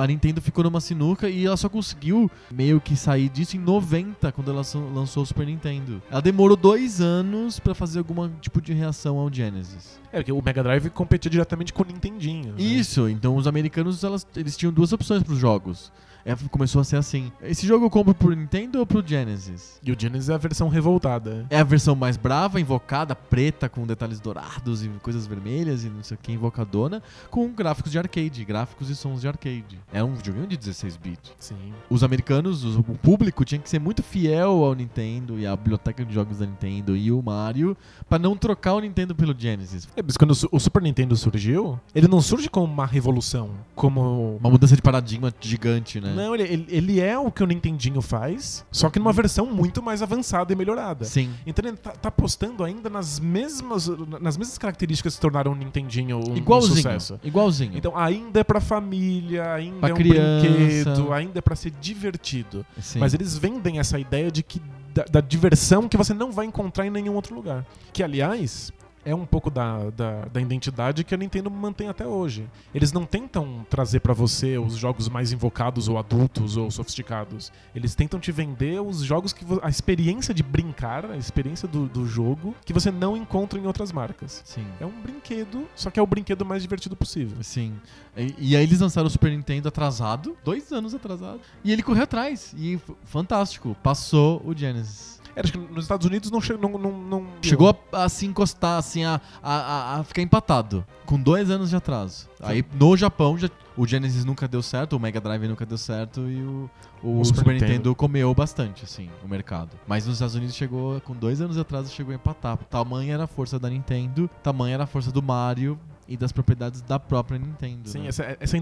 A Nintendo ficou numa sinuca e ela só conseguiu meio que sair disso em 90, quando ela lançou- o Super Nintendo. Ela demorou dois anos pra fazer algum tipo de reação ao Genesis. É, porque o Mega Drive competia diretamente com o Nintendinho. né? Isso, então os americanos elas- eles tinham duas opções pros jogos. É, começou a ser assim: esse jogo eu compro pro Nintendo ou pro Genesis? E o Genesis é a versão revoltada. É a versão mais brava, invocada, preta, com detalhes dourados e coisas vermelhas e não sei o que, invocadona, com gráficos de arcade, gráficos e sons de arcade. É um videogame de 16 bits. Sim. Os americanos, os- o público, tinha que ser muito fiel ao Nintendo e à biblioteca de jogos da Nintendo e o Mario, pra não trocar o Nintendo pelo Genesis. É, mas quando o Super Nintendo surgiu, ele não surge como uma revolução, como Uma mudança de paradigma gigante, né? Não, ele, ele, é o que o Nintendinho faz, só que numa versão muito mais avançada e melhorada. Sim. Então ele tá, tá apostando ainda nas mesmas, nas mesmas características que tornaram o Nintendinho um, um Igualzinho. sucesso. Igualzinho. Então ainda é pra família, ainda Pra é um criança. brinquedo, ainda é pra ser divertido. Sim. Mas eles vendem essa ideia de que da, da diversão que você não vai encontrar em nenhum outro lugar. Que, aliás, é um pouco da, da, da identidade que a Nintendo mantém até hoje. Eles não tentam trazer pra você os jogos mais invocados ou adultos ou sofisticados. Eles tentam te vender os jogos que a experiência de brincar, a experiência do, do jogo que você não encontra em outras marcas. Sim. É um brinquedo, só que é o brinquedo mais divertido possível. Sim. E, e aí eles lançaram o Super Nintendo atrasado, dois anos atrasado. E ele correu atrás. E fantástico. Passou o Genesis. É, acho que nos Estados Unidos não, che não, não, não Chegou a, a se encostar, assim, a, a, a- ficar empatado. Com dois anos de atraso. Aí no Japão, já, o Genesis nunca deu certo, o Mega Drive nunca deu certo e o, o, O Super, Super Nintendo. Nintendo. comeu bastante, assim, o mercado. Mas nos Estados Unidos chegou, com dois anos de atraso, chegou a empatar. Tamanha era a força da Nintendo, tamanha era a força do Mario e das propriedades da própria Nintendo. Sim, né? essa, essa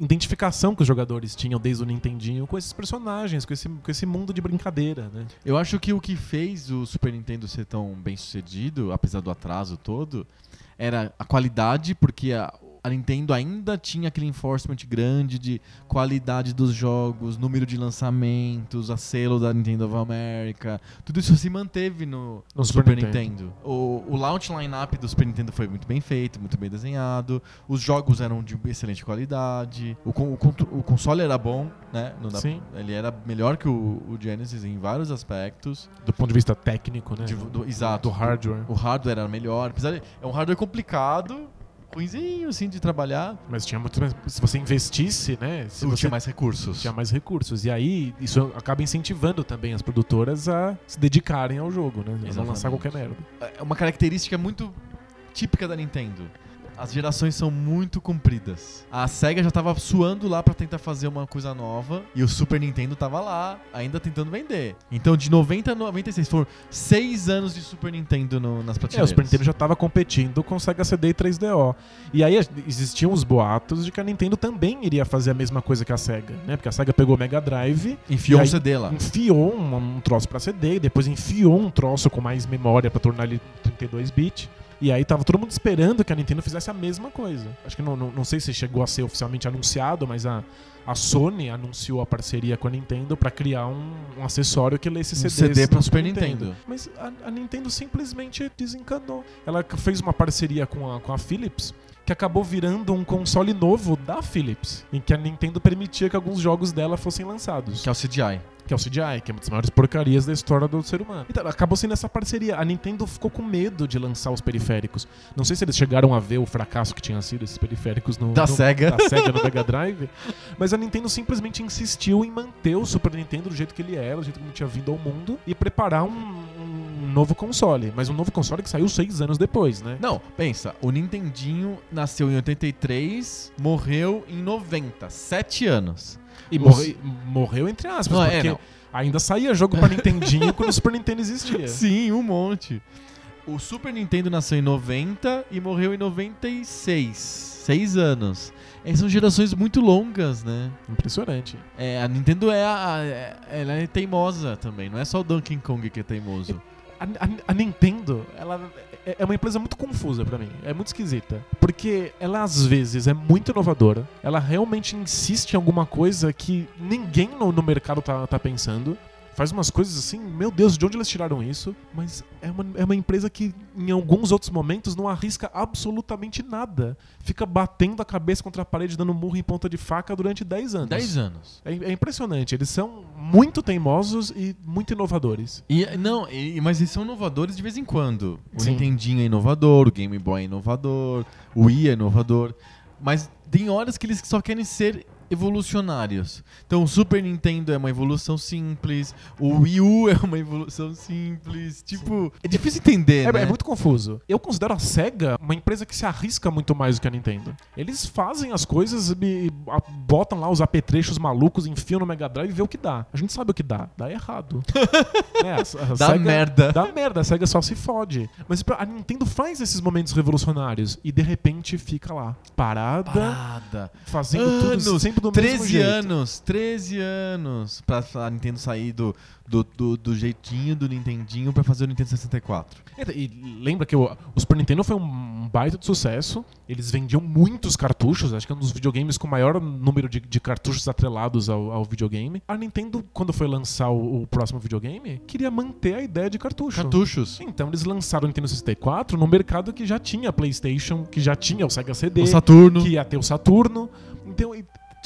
identificação que os jogadores tinham desde o Nintendinho com esses personagens, com esse, com esse mundo de brincadeira, né? Eu acho que o que fez o Super Nintendo ser tão bem sucedido, apesar do atraso todo, era a qualidade, porque a, a Nintendo ainda tinha aquele enforcement grande de qualidade dos jogos, número de lançamentos, a selo da Nintendo of America. Tudo isso se manteve no, No Super, Super Nintendo. O, o launch line-up do Super Nintendo foi muito bem feito, muito bem desenhado. Os jogos eram de excelente qualidade. O, o, o console era bom, né? Sim. Ele era melhor que o, o Genesis em vários aspectos. Do ponto de vista técnico, né? De- do- exato. Do hardware. O hardware era melhor. Apesar de, é um hardware complicado, ruimzinho, assim, de trabalhar. Mas tinha muito mais. Se você investisse, né? Se você tinha mais recursos. tinha mais recursos. E aí, isso acaba incentivando também as produtoras a se dedicarem ao jogo, né? A não Exatamente. lançar qualquer merda. É uma característica muito típica da Nintendo. As gerações são muito compridas. A SEGA já tava suando lá pra tentar fazer uma coisa nova e o Super Nintendo tava lá, ainda tentando vender. Então, de 90 a 96, foram seis anos de Super Nintendo no- nas É, prateleiras. o Super Nintendo já estava competindo com Sega CD e 3DO. E aí existiam os boatos de que a Nintendo também iria fazer a mesma coisa que a Sega, né? Porque a Sega pegou o Mega Drive, Enfiou E um CD lá. enfiou um, um troço pra CD, e depois enfiou um troço com mais memória pra tornar ele 32 bit. E aí tava todo mundo esperando que a Nintendo fizesse a mesma coisa. Acho que não, não, não sei se chegou a ser oficialmente anunciado, mas a, a Sony anunciou a parceria com a Nintendo pra criar um, um acessório que lesse Um CDs CD no Super Nintendo. Mas a, a Nintendo simplesmente desencanou. Ela fez uma parceria com a, com a Philips que acabou virando um console novo da Philips, em que a Nintendo permitia que alguns jogos dela fossem lançados Que é o CDI. que é o CGI, que é uma das maiores porcarias da história do ser humano. Então, acabou sendo essa parceria. A Nintendo ficou com medo de lançar os periféricos. Não sei se eles chegaram a ver o fracasso que tinham sido esses periféricos no, Da no- Sega. da Sega no Mega Drive, mas a Nintendo simplesmente insistiu em manter o Super Nintendo do jeito que ele era, do jeito que ele tinha vindo ao mundo e preparar um novo console. Mas um novo console que saiu seis anos depois, né? Não, pensa, o Nintendinho nasceu em 83, morreu em 90, 7 anos. E Os- morre- morreu entre aspas, Não, é, porque não. ainda saía jogo pra Nintendinho quando o Super Nintendo existia. Sim, um monte. O Super Nintendo nasceu em 90 e morreu em 96. Seis anos. É, são gerações muito longas, né? Impressionante. É, a Nintendo é, a- é- ela é teimosa também, não é só o Donkey Kong que é teimoso. A, a- a Nintendo, ela é é uma empresa muito confusa pra mim. É muito esquisita. Porque ela, às vezes, é muito inovadora. Ela realmente insiste em alguma coisa que ninguém no, no mercado tá, tá pensando. Faz umas coisas assim, meu Deus, de onde eles tiraram isso? Mas é uma, é uma empresa que, em alguns outros momentos, não arrisca absolutamente nada. Fica batendo a cabeça contra a parede, dando murro em ponta de faca durante 10 anos. 10 anos. É, é impressionante. Eles são muito teimosos e muito inovadores. E, não, e- mas eles são inovadores de vez em quando. O Sim. Nintendinho é inovador, o Game Boy é inovador, o Wii é inovador. Mas tem horas que eles só querem ser evolucionários. Então o Super Nintendo é uma evolução simples, o Wii U é uma evolução simples. Tipo, é difícil entender, É, né? é muito confuso. Eu considero a SEGA uma empresa que se arrisca muito mais do que a Nintendo. Eles fazem as coisas e botam lá os apetrechos malucos, enfiam no Mega Drive e vê o que dá. A gente sabe o que dá. Dá errado. É, a- a Dá SEGA- merda. Dá merda, a SEGA só se fode. Mas a Nintendo faz esses momentos revolucionários e de repente fica lá, parada, Parada. fazendo Anos, tudo sempre do mesmo 13 jeito. anos, 13 anos pra a Nintendo sair do, do, do, do jeitinho do Nintendinho pra fazer o Nintendo 64. E lembra que o, o Super Nintendo foi um baita de sucesso. Eles vendiam muitos cartuchos, acho que é um dos videogames com o maior número de, de cartuchos atrelados ao, ao videogame. A Nintendo, quando foi lançar o, o próximo videogame, queria manter a ideia de cartucho. Cartuchos. Então eles lançaram o Nintendo 64 no mercado que já tinha PlayStation, que já tinha o Sega CD, O Saturno. que ia ter o Saturno. Então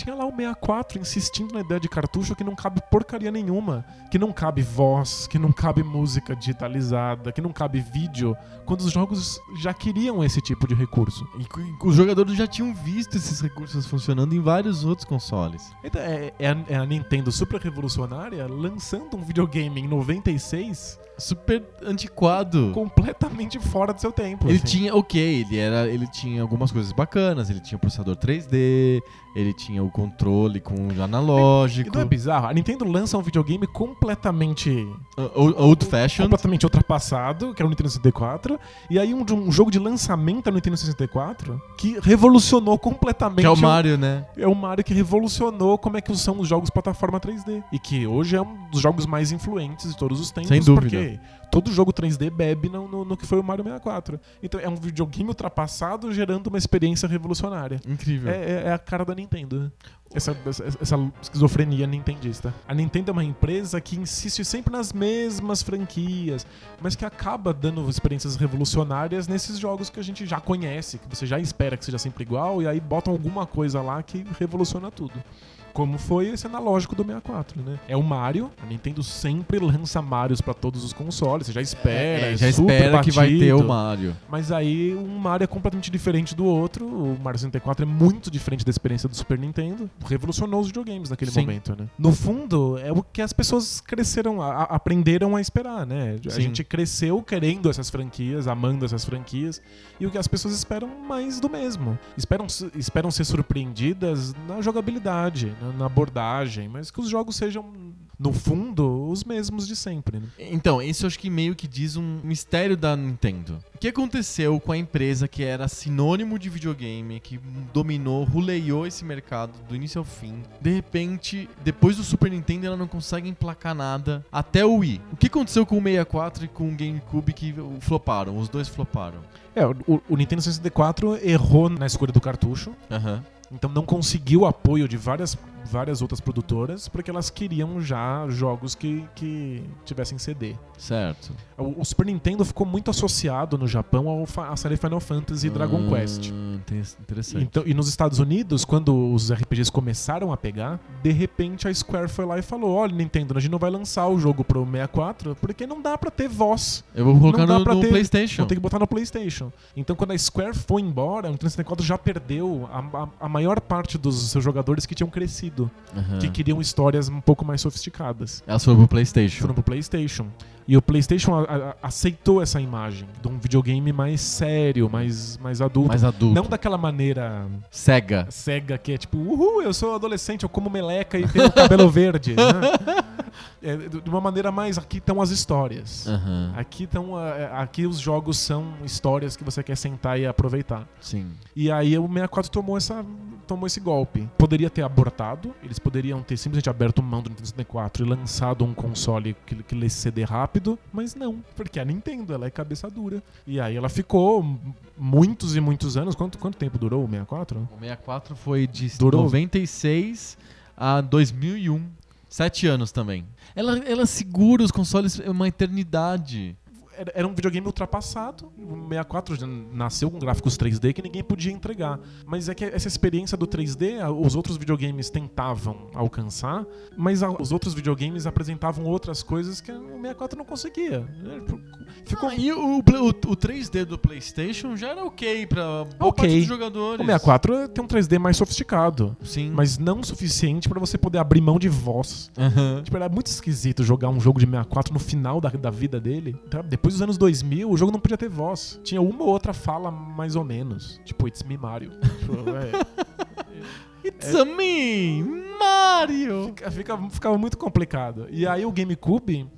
tinha lá o 64 insistindo na ideia de cartucho que não cabe porcaria nenhuma, que não cabe voz, que não cabe música digitalizada, que não cabe vídeo, quando os jogos já queriam esse tipo de recurso. E os jogadores já tinham visto esses recursos funcionando em vários outros consoles. Então, é, é a, é a Nintendo super revolucionária lançando um videogame em 96 Super antiquado. completamente fora do seu tempo. Ele assim. tinha, ok, ele era, ele tinha algumas coisas bacanas, ele tinha processador 3D, ele tinha o controle com o E analógico, não é bizarro? A Nintendo lança um videogame completamente o- old fashioned, completamente ultrapassado, que era o Nintendo 64, e aí um, um jogo de lançamento no Nintendo 64 que revolucionou completamente. que é o Mario, né? É o Mario que revolucionou como é que são os jogos plataforma 3D. E que hoje é um dos jogos mais influentes de todos os tempos. Sem dúvida. Porque todo jogo 3D bebe no, no- no que foi o Mario 64. Então é um videogame ultrapassado gerando uma experiência revolucionária. Incrível. É, é- é a cara da Nintendo. Essa, essa, essa esquizofrenia nintendista. A Nintendo é uma empresa que insiste sempre nas mesmas franquias, mas que acaba dando experiências revolucionárias nesses jogos que a gente já conhece, que você já espera que seja sempre igual, e aí botam alguma coisa lá que revoluciona tudo. Como foi esse analógico do 64, né? É o Mario. A Nintendo sempre lança Marios pra todos os consoles. Você já espera, É, é já super espera que vai ter o. Mario. Mas aí um Mario é completamente diferente do outro. O Mario 64 é muito diferente da experiência do Super Nintendo. Revolucionou os videogames naquele Sim. momento, né? No fundo, é o que as pessoas cresceram, a- aprenderam a esperar, né? A Sim. gente cresceu querendo essas franquias, amando essas franquias. E o que as pessoas esperam mais do mesmo. Esperam, esperam ser surpreendidas na jogabilidade, na, na abordagem, mas que os jogos sejam, no fundo, os mesmos de sempre. Né? Então, isso eu acho que meio que diz um mistério da Nintendo. O que aconteceu com a empresa que era sinônimo de videogame, que dominou, ruleiou esse mercado do início ao fim? De repente, depois do Super Nintendo, ela não consegue emplacar nada até o Wii. O que aconteceu com o 64 e com o GameCube que floparam? Os dois floparam. É, o, o Nintendo 64 errou na escolha do cartucho. Aham. Então não conseguiu apoio de várias, várias outras produtoras, porque elas queriam já jogos que, que tivessem CD. Certo. O, o Super Nintendo ficou muito associado no Japão ao à série Final Fantasy e Dragon Ah, Quest. inter- Interessante. Então, e nos Estados Unidos, quando os RPGs começaram a pegar, de repente a Square foi lá e falou: Olha, Nintendo, a gente não vai lançar o jogo pro 64 porque não dá pra ter voz. Eu vou colocar no, no ter- PlayStation. Vão ter que botar no PlayStation. Então, quando a Square foi embora, o Nintendo 64 já perdeu a, a- a maior parte dos seus jogadores que tinham crescido parecido, Aham. que queriam histórias um pouco mais sofisticadas. Elas foram pro PlayStation. Foram pro PlayStation. E o PlayStation a- a- aceitou essa imagem de um videogame mais sério, mais, mais adulto. Mais adulto. Não daquela maneira Sega. cega que é tipo, uhul, eu sou adolescente, eu como meleca e tenho cabelo verde. né? É, de uma maneira mais, aqui estão as histórias. Aham. Aqui, tão, ah, aqui os jogos são histórias que você quer sentar e aproveitar. Sim. E aí o 64 tomou, essa, tomou esse golpe. Poderia ter abortado, eles poderiam ter simplesmente aberto mão do Nintendo 64 e lançado um console que, que lesse CD rápido, mas não, porque a Nintendo ela é cabeça dura. E aí ela ficou muitos e muitos anos. Quanto, quanto tempo durou o 64? O 64 foi de Durou? 96 a 2001. Sete anos também. Ela, ela segura os consoles uma eternidade. Era, um videogame ultrapassado. O 64 já nasceu com gráficos 3D que ninguém podia entregar. Mas é que essa experiência do 3D, a- os outros videogames tentavam alcançar, mas os outros videogames apresentavam outras coisas que o 64 não conseguia. É, Ficou. Ah, e o, o, o 3D do PlayStation já era ok pra boa Ok. parte dos jogadores. O 64 tem um 3D mais sofisticado, Sim. mas não o suficiente pra você poder abrir mão de voz. Aham. Tipo, era muito esquisito jogar um jogo de 64 no final da, da vida dele. Tá? Depois dos anos 2000, o jogo não podia ter voz. Tinha uma ou outra fala mais ou menos. Tipo, It's me, Mario. É, It's a me, Mario! fica- fica- ficava muito complicado. E aí o GameCube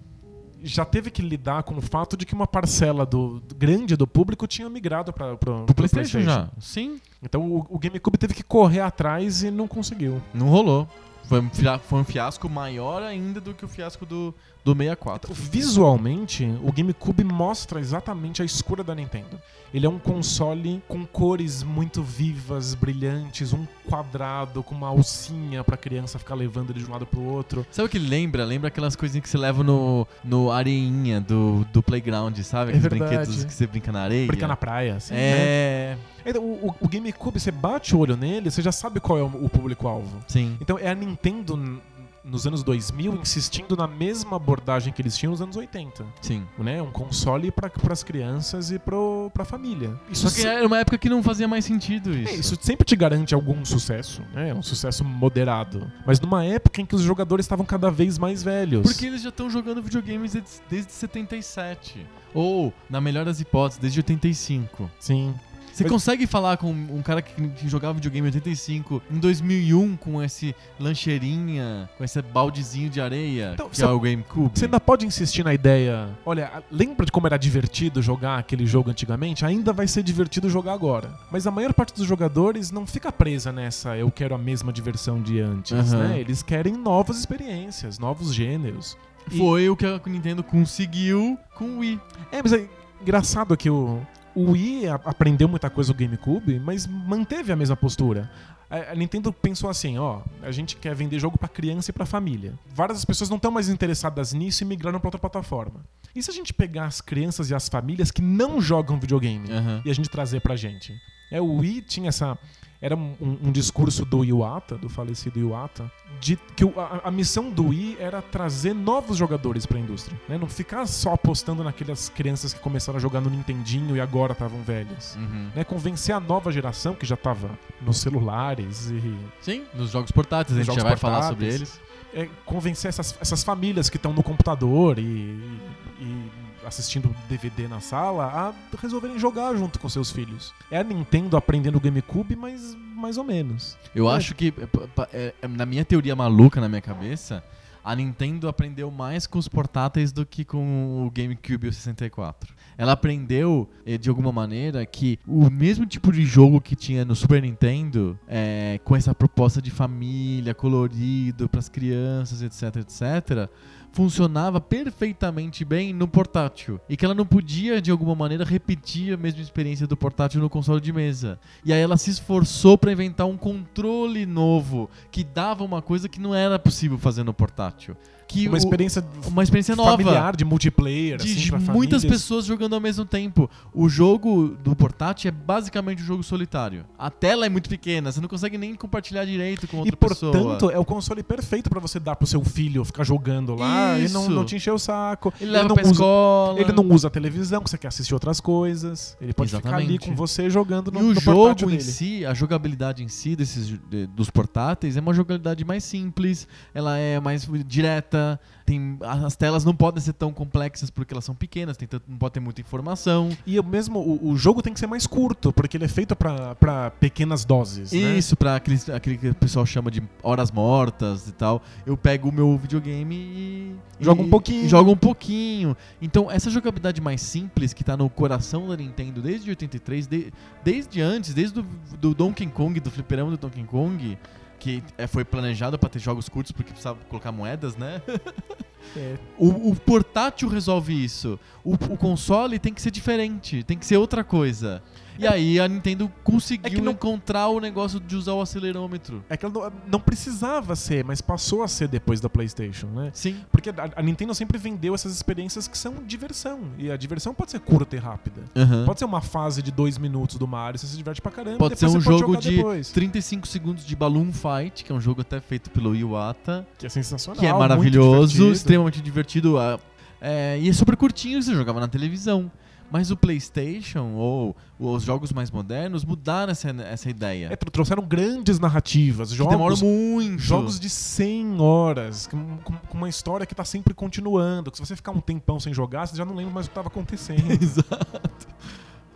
já teve que lidar com o fato de que uma parcela do, grande do público tinha migrado para pro, Pro PlayStation, já. Sim. Então o, o GameCube teve que correr atrás e não conseguiu. Não rolou. Foi um, foi um fiasco maior ainda do que o fiasco do, do 64. Visualmente, o GameCube mostra exatamente a escura da Nintendo. Ele é um console com cores muito vivas, brilhantes, um quadrado com uma alcinha pra criança ficar levando ele de um lado pro outro. Sabe o que lembra? Lembra aquelas coisinhas que você leva no, no areinha do, do playground, sabe? É Aqueles verdade. brinquedos que você brinca na areia. Brincar na praia, assim, né? É. Então, o, o- o GameCube, você bate o olho nele, você já sabe qual é o, o público-alvo. Sim. Então é a Nintendo nos anos 2000 insistindo na mesma abordagem que eles tinham nos anos 80. Sim. Né? Um console para as crianças e pro, pra família. Isso Só que se- era uma época que não fazia mais sentido isso. É, isso sempre te garante algum sucesso, né? Um sucesso moderado. Mas numa época em que os jogadores estavam cada vez mais velhos. Porque eles já estão jogando videogames desde, desde 77. Ou, na melhor das hipóteses, desde 85. Sim. Você Mas- consegue falar com um cara que, que jogava videogame em 85 em 2001 com esse lancheirinha, com esse baldezinho de areia, Então, que você- é o GameCube? Você ainda pode insistir na ideia. Olha, lembra de como era divertido jogar aquele jogo antigamente? Ainda vai ser divertido jogar agora. Mas a maior parte dos jogadores não fica presa nessa eu quero a mesma diversão de antes, Aham. né? Eles querem novas experiências, novos gêneros. E- Foi o que a Nintendo conseguiu com o Wii. É, mas é engraçado que o, o Wii aprendeu muita coisa do GameCube, mas manteve a mesma postura. A, Nintendo pensou assim, ó, a gente quer vender jogo pra criança e pra família. Várias pessoas não estão mais interessadas nisso e migraram pra outra plataforma. E se a gente pegar as crianças e as famílias que não jogam videogame Aham. e a gente trazer pra gente? É, o Wii tinha essa era um, um- discurso do Iwata, do falecido Iwata, de que a, a missão do Wii era trazer novos jogadores pra indústria, né? Não ficar só apostando naquelas crianças que começaram a jogar no Nintendinho e agora estavam velhas. Uhum. Né? Convencer a nova geração que já tava nos celulares e Sim, nos jogos portáteis, Nos a gente já vai falar sobre eles. é, convencer essas, essas famílias que estão no computador e, e assistindo DVD na sala a resolverem jogar junto com seus filhos. É a Nintendo aprendendo o GameCube, mas mais ou menos. Eu É. acho que, p- é, é, na minha teoria maluca na minha cabeça, a Nintendo aprendeu mais com os portáteis do que com o GameCube e o 64. Ela aprendeu, eh, de alguma maneira, que o mesmo tipo de jogo que tinha no Super Nintendo, eh, com essa proposta de família, colorido, pras crianças, etc, etc, funcionava perfeitamente bem no portátil. E que ela não podia, de alguma maneira, repetir a mesma experiência do portátil no console de mesa. E aí ela se esforçou pra inventar um controle novo que dava uma coisa que não era possível fazer no portátil. Que Uma o- experiência uma experiência nova. familiar, de multiplayer, de assim, muitas pessoas jogando ao mesmo tempo. O jogo do portátil é basicamente um jogo solitário. A tela é muito pequena, você não consegue nem compartilhar direito com E, outra pessoa. portanto, é o console perfeito pra você dar pro seu filho ficar jogando lá e não, Isso. não te encher o saco. ele leva não pra usa, escola. Ele não usa a televisão, que você quer assistir outras coisas. Ele pode ficar ali Exatamente. com você jogando no, E o no jogo em dele. si, a jogabilidade em si desses de- dos portáteis é uma jogabilidade mais simples, ela é mais direta, tem as telas não podem ser tão complexas porque elas são pequenas, tem tanto- não pode ter muita informação. E o mesmo, o, o jogo tem que ser mais curto, porque ele é feito pra pequenas doses. né? Isso, pra aquele, aquele que o pessoal chama de horas mortas e tal. Eu pego o meu videogame e. Joga um pouquinho. Joga um pouquinho. Então, essa jogabilidade mais simples que tá no coração da Nintendo desde 83, de- desde antes, desde do, do Donkey Kong, do fliperama do Donkey Kong. Que é, foi planejado pra ter jogos curtos porque precisava colocar moedas, né? É. O, o portátil resolve isso. O, o console tem que ser diferente, tem que ser outra coisa. E aí a Nintendo conseguiu É não- encontrar o negócio de usar o acelerômetro. É que ela não, não precisava ser, mas passou a ser depois da PlayStation, né? Sim. Porque a, a Nintendo sempre vendeu essas experiências que são diversão. E a diversão pode ser curta e rápida. Pode ser uma fase de dois minutos do Mario, você se diverte pra caramba. Pode ser um pode jogo de depois. 35 segundos de Balloon Fight, que é um jogo até feito pelo Iwata, Que é sensacional. que é maravilhoso, divertido. extremamente divertido. ah, é, e é super curtinho, você jogava na televisão. Mas o PlayStation ou os jogos mais modernos mudaram essa, essa ideia. É, tro- trouxeram grandes narrativas, que demoram jogos, muito. jogos de 100 horas, com, com- uma história que tá sempre continuando. Que se você ficar um tempão sem jogar, você já não lembra mais o que tava acontecendo. Exato.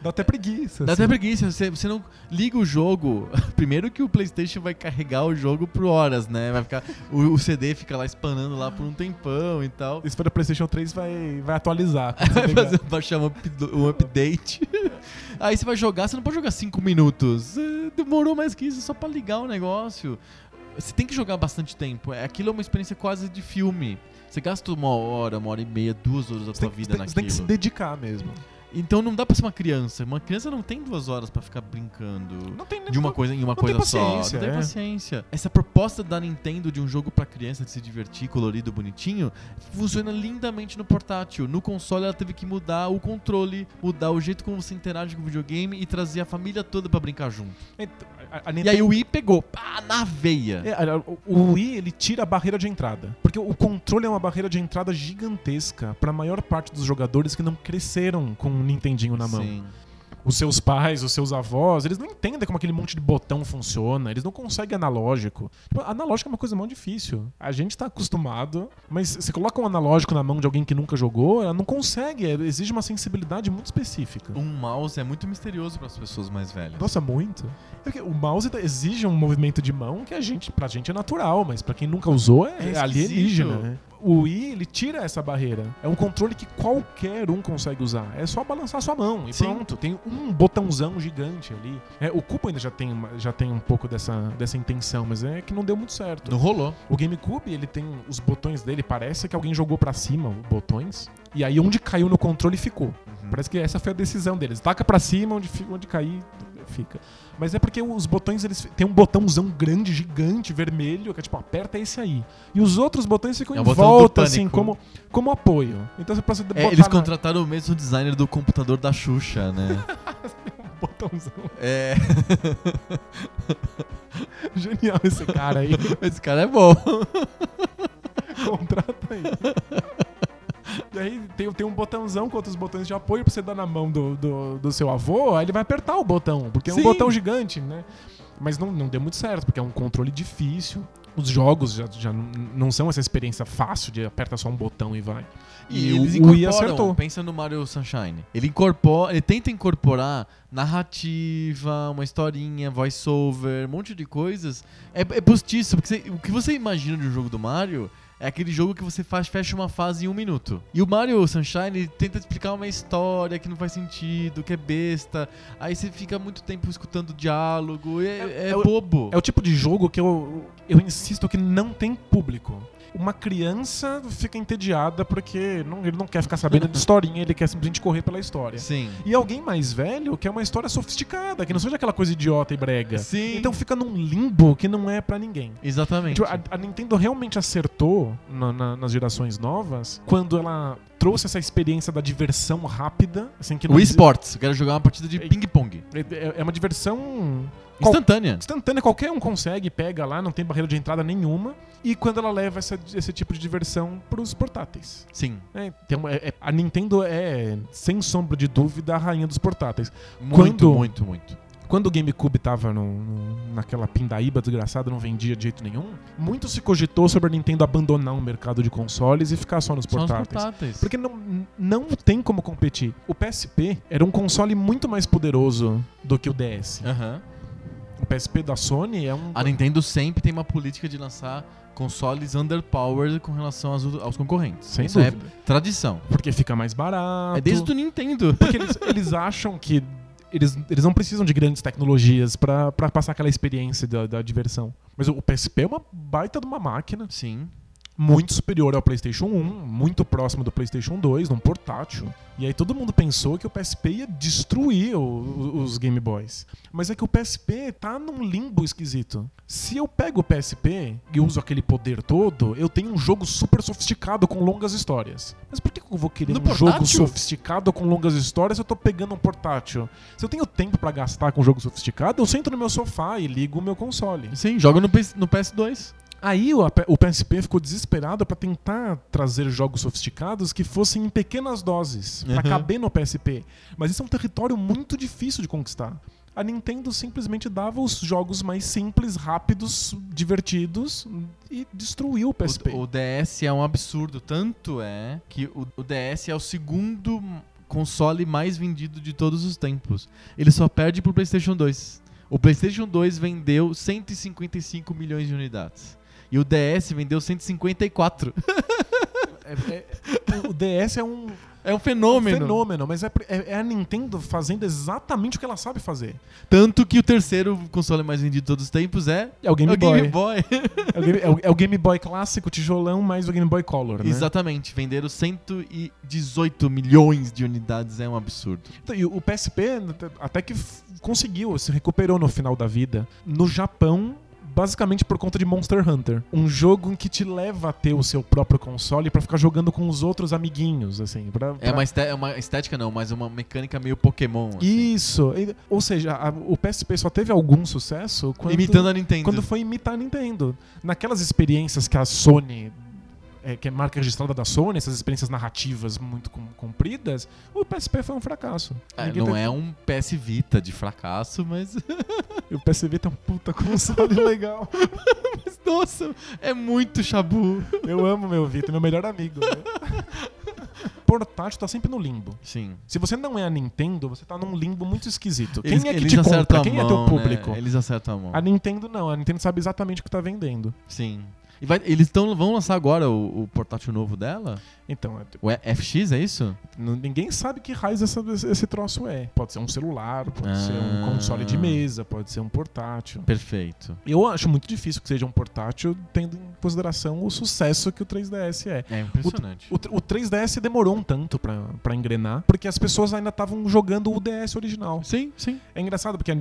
Dá até preguiça. Dá assim. até preguiça, você, você não liga o jogo. Primeiro que o PlayStation vai carregar o jogo por horas, né? Vai ficar o, o CD fica lá espanando lá por um tempão e tal. Isso para o PlayStation 3 vai, vai atualizar. Vai fazer, baixar um, up- um update. Aí você vai jogar, você não pode jogar 5 minutos. É, Demorou mais que isso só pra ligar o negócio. Você tem que jogar bastante tempo. É, Aquilo é uma experiência quase de filme. Você gasta uma hora, uma hora e meia, duas horas da sua vida tem- você tem que se naquilo. dedicar mesmo. Então não dá pra ser uma criança. Uma criança não tem duas horas pra ficar brincando. Não tem de uma coisa em uma não coisa só. Não tem é. paciência. Essa proposta da Nintendo de um jogo pra criança de se divertir, colorido, bonitinho, funciona lindamente no portátil. No console ela teve que mudar o controle, mudar o jeito como você interage com o videogame e trazer a família toda pra brincar junto. Então, a- a E Nintendo- aí o Wii pegou, pá, na veia. É, a- o- o Wii ele tira a barreira de entrada. Porque o controle é uma barreira de entrada gigantesca pra maior parte dos jogadores que não cresceram com o Nintendinho na mão. Sim. Os seus pais, os seus avós, eles não entendem como aquele monte de botão funciona, eles não conseguem analógico. Tipo, analógico é uma coisa muito difícil. A gente tá acostumado, mas você coloca um analógico na mão de alguém que nunca jogou, ela não consegue, é- exige uma sensibilidade muito específica. Um mouse é muito misterioso pras pessoas mais velhas. Nossa, muito. É porque o mouse exige um movimento de mão que a gente, pra gente é natural, mas pra quem nunca usou é, É esquisito. alienígena. O Wii, ele tira essa barreira. É um controle que qualquer um consegue usar. É só balançar sua mão e Sim. pronto. Tem um botãozão gigante ali. É, o Cubo ainda já tem, já tem um pouco dessa, dessa intenção, mas é que não deu muito certo. Não rolou. O GameCube, ele tem os botões dele, parece que alguém jogou pra cima os botões, e aí onde caiu no controle ficou. Uhum. Parece que essa foi a decisão deles. Taca pra cima, onde, onde cair, fica. Mas é porque os botões, eles tem um botãozão grande, gigante, vermelho, que é tipo, aperta esse aí. E os outros botões ficam É em volta, assim, como, como apoio. Então você pode É, botar eles na- contrataram o mesmo designer do computador da Xuxa, né? um botãozão. é. Genial esse cara aí. Esse cara é bom. Contrata aí. E aí tem, tem um botãozão com outros botões de apoio pra você dar na mão do, do, do seu avô, aí ele vai apertar o botão, porque é um botão gigante, né? Mas não, não deu muito certo, porque é um controle difícil. Os jogos já, já não- são essa experiência fácil de aperta só um botão e vai. E, E eles o Wii acertou. pensa no Mario Sunshine. Ele incorpora, ele tenta incorporar narrativa, uma historinha, voice-over, um monte de coisas. É, é postiço, porque você- o que você imagina de um jogo do Mario é aquele jogo que você faz, fecha uma fase em um minuto. E o Mario Sunshine tenta explicar uma história que não faz sentido, que é besta. Aí você fica muito tempo escutando diálogo. É, É- é é o- bobo. É o tipo de jogo que eu, eu insisto que não tem público. Uma criança fica entediada porque não- ele não quer ficar sabendo de historinha, ele quer simplesmente correr pela história. Sim. E alguém mais velho quer uma história sofisticada, que não seja aquela coisa idiota e brega. Sim. Então fica num limbo que não é pra ninguém. Exatamente. Tipo, a, a Nintendo realmente acertou na- na- nas gerações novas quando ela trouxe essa experiência da diversão rápida, assim que O esportes, eu quero jogar uma partida de ping-pong. é, é uma diversão Qual- Instantânea. instantânea, qualquer um consegue, pega lá, não tem barreira de entrada nenhuma. E quando ela leva essa- esse tipo de diversão pros portáteis. Sim. É, uma- é- é- a Nintendo é, sem sombra de dúvida, a rainha dos portáteis. Muito, Quando- muito, muito. Quando o GameCube tava no- no- naquela pindaíba desgraçada, não vendia de jeito nenhum, muito se cogitou sobre a Nintendo abandonar o mercado de consoles e ficar só nos São os portáteis. portáteis. Porque não, não tem como competir. O PSP era um console muito mais poderoso do que o DS. Aham. O PSP da Sony é um. A Nintendo sempre tem uma política de lançar consoles underpowered com relação aos, aos concorrentes. Sem Isso dúvida. é tradição. Porque fica mais barato. É desde o Nintendo. Porque eles, eles acham que eles, eles não precisam de grandes tecnologias pra passar aquela experiência da, da diversão. Mas o PSP é uma baita de uma máquina, Sim. Muito superior ao PlayStation 1, muito próximo do PlayStation 2, num portátil. E aí todo mundo pensou que o PSP ia destruir o- os Game Boys. Mas é que o PSP tá num limbo esquisito. Se eu pego o PSP e uso aquele poder todo, eu tenho um jogo super sofisticado com longas histórias. Mas por que eu vou querer No um portátil? jogo sofisticado com longas histórias se eu tô pegando um portátil? Se eu tenho tempo pra gastar com um jogo sofisticado, eu sento no meu sofá e ligo o meu console. Sim, joga no, PS no PS2. Aí o, o PSP ficou desesperado pra tentar trazer jogos sofisticados que fossem em pequenas doses, Uhum. caber no PSP. Mas isso é um território muito difícil de conquistar. A Nintendo simplesmente dava os jogos mais simples, rápidos, divertidos e destruiu o PSP. O, o DS é um absurdo. Tanto é que o, o DS é o segundo console mais vendido de todos os tempos. Ele só perde pro PlayStation 2. O PlayStation 2 vendeu 155 milhões de unidades. E o DS vendeu 154. É- é- o DS é um É um fenômeno. fenômeno, mas é, é- é a Nintendo fazendo exatamente o que ela sabe fazer. Tanto que o terceiro console mais vendido de todos os tempos é, É o Game é o Boy. Game Boy. É o Game, é o- é o Game Boy clássico, tijolão, mais o Game Boy Color, né? Exatamente. Venderam 118 milhões de unidades. É um absurdo. Então, E o PSP até que conseguiu, se recuperou no final da vida. No Japão, basicamente por conta de Monster Hunter. Um jogo em que te leva a ter o seu próprio console pra ficar jogando com os outros amiguinhos, assim. Pra, É pra- uma, esté- é uma estética não, mas uma mecânica meio Pokémon. assim. Isso. Ou seja, a- o PSP só teve algum sucesso quando, Imitando a Nintendo. quando foi imitar a Nintendo. Naquelas experiências que a Sony. É, que é marca registrada da Sony, essas experiências narrativas muito com- compridas, o PSP foi um fracasso. É, não é um PS Vita de fracasso, mas... O PSV tá um puta console legal. mas, Nossa, é muito chabu. Eu amo meu Vita, meu melhor amigo. né? Portátil tá sempre no limbo. Sim. Se você não é a Nintendo, você tá num limbo muito esquisito. Eles, Quem é que te acertam compra? a Quem mão, é teu público? Né? Eles acertam a mão. A Nintendo não, a Nintendo sabe exatamente o que tá vendendo. Sim. E vai- eles tão, vão lançar agora o, o portátil novo dela? Então, é- O FX, é isso? ninguém sabe que raiz essa- esse troço é. Pode ser um celular, pode ser um Ah. console de mesa, pode ser um portátil. Perfeito. Eu acho muito difícil que seja um portátil, tendo em consideração o sucesso que o 3DS é. É impressionante. O, tr- o 3DS demorou um tanto pra engrenar, porque as pessoas ainda estavam jogando o DS original. Sim, sim. É engraçado porque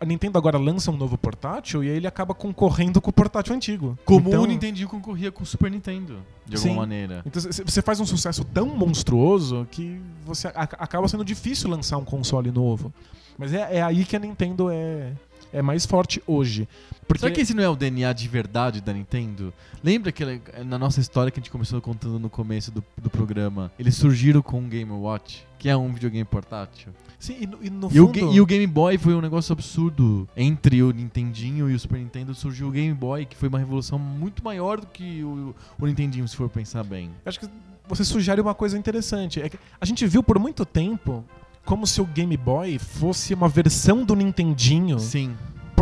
a, Nintendo agora lança um novo portátil e aí ele acaba concorrendo com o portátil antigo. Como então, o Nintendo concorria com o Super Nintendo, de alguma Sim. maneira. Então você faz um sucesso tão monstruoso que você acaba sendo difícil lançar um console novo. Mas é, é aí que a Nintendo é, é mais forte hoje. Porque Será que esse não é o DNA de verdade da Nintendo? Lembra que na nossa história que a gente começou contando no começo do, do programa, eles surgiram com o Game Watch, que é um videogame portátil? Sim, e no, e no E o, fundo, ga- e o Game Boy foi um negócio absurdo. Entre o Nintendinho e o Super Nintendo surgiu o Game Boy, que foi uma revolução muito maior do que o, o Nintendinho, se for pensar bem. acho que você sugere uma coisa interessante. É que a gente viu por muito tempo como se o Game Boy fosse uma versão do Nintendinho Sim.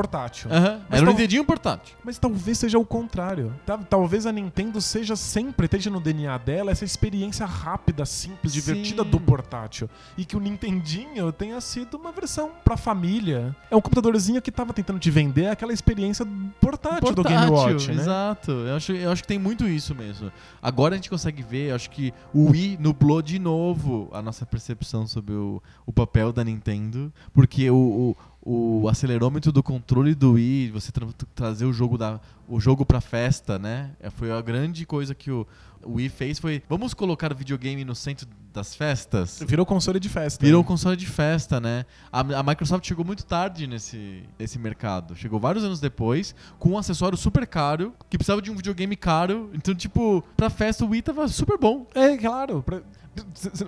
Portátil. Aham, Mas Era um Nintendinho portátil. Mas talvez seja o contrário. Talvez a Nintendo seja sempre, esteja no DNA dela, essa experiência rápida, simples, Sim. divertida do portátil. E que o Nintendinho tenha sido uma versão pra família. É um computadorzinho que tava tentando te vender aquela experiência portátil, do Game Watch, né? Exato. Eu acho, eu acho que tem muito isso mesmo. Agora a gente consegue ver, acho que o Wii nublou de novo a nossa percepção sobre o, o papel da Nintendo, porque o, o, o acelerômetro do controle do Wii, você tra- trazer o jogo da o jogo pra festa, né? É, Foi a grande coisa que o, o Wii fez foi, vamos colocar o videogame no centro das festas? Virou console de festa. Virou né? console de festa, né? A, a Microsoft chegou muito tarde nesse, nesse mercado. Chegou vários anos depois, com um acessório super caro, que precisava de um videogame caro. Então, tipo, pra festa o Wii tava super bom. É, claro. pra-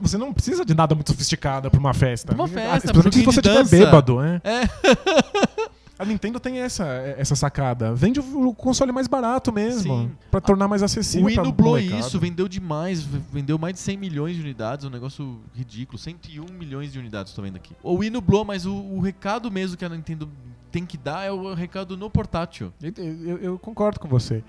Você não precisa de nada muito sofisticado pra uma festa. Pra uma festa, Ah, pra Especialmente se você estiver bêbado, é. É. A Nintendo tem essa, essa sacada. Vende o o console mais barato mesmo. Pra tornar mais O acessível Wii pra nublou isso, vendeu demais, vendeu mais de 100 milhões de unidades, um negócio ridículo. 101 milhões de unidades, tô vendo aqui. O Wii nublou, mas o, o recado mesmo que a Nintendo tem que dar é o recado no portátil. Eu, eu- eu concordo com você.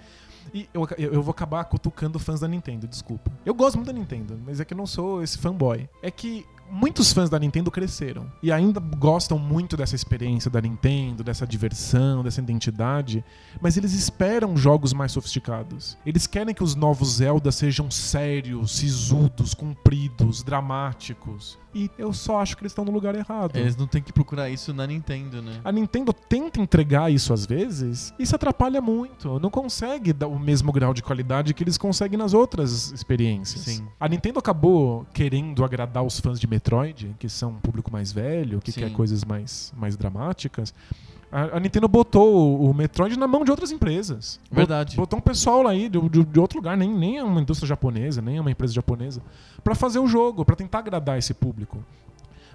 E eu, eu- vou acabar cutucando fãs da Nintendo, desculpa. Eu gosto muito da Nintendo, mas é que eu não sou esse fanboy. É que muitos fãs da Nintendo cresceram e ainda gostam muito dessa experiência da Nintendo, dessa diversão, dessa identidade, mas eles esperam jogos mais sofisticados. Eles querem que os novos Zelda sejam sérios, sisudos, compridos, dramáticos. E eu só acho que eles estão no lugar errado. Eles não tem que procurar isso na Nintendo, né? A Nintendo tenta entregar isso às vezes e se atrapalha muito. Não consegue dar o mesmo grau de qualidade que eles conseguem nas outras experiências. Sim. A Nintendo acabou querendo agradar os fãs de Metroid, que são um público mais velho, que Sim. quer coisas mais, mais dramáticas. A, a Nintendo botou o, o Metroid na mão de outras empresas. Verdade. Botou um pessoal lá aí de, de- de outro lugar, nem, nem é uma indústria japonesa, nem é uma empresa japonesa, pra fazer o jogo, pra tentar agradar esse público.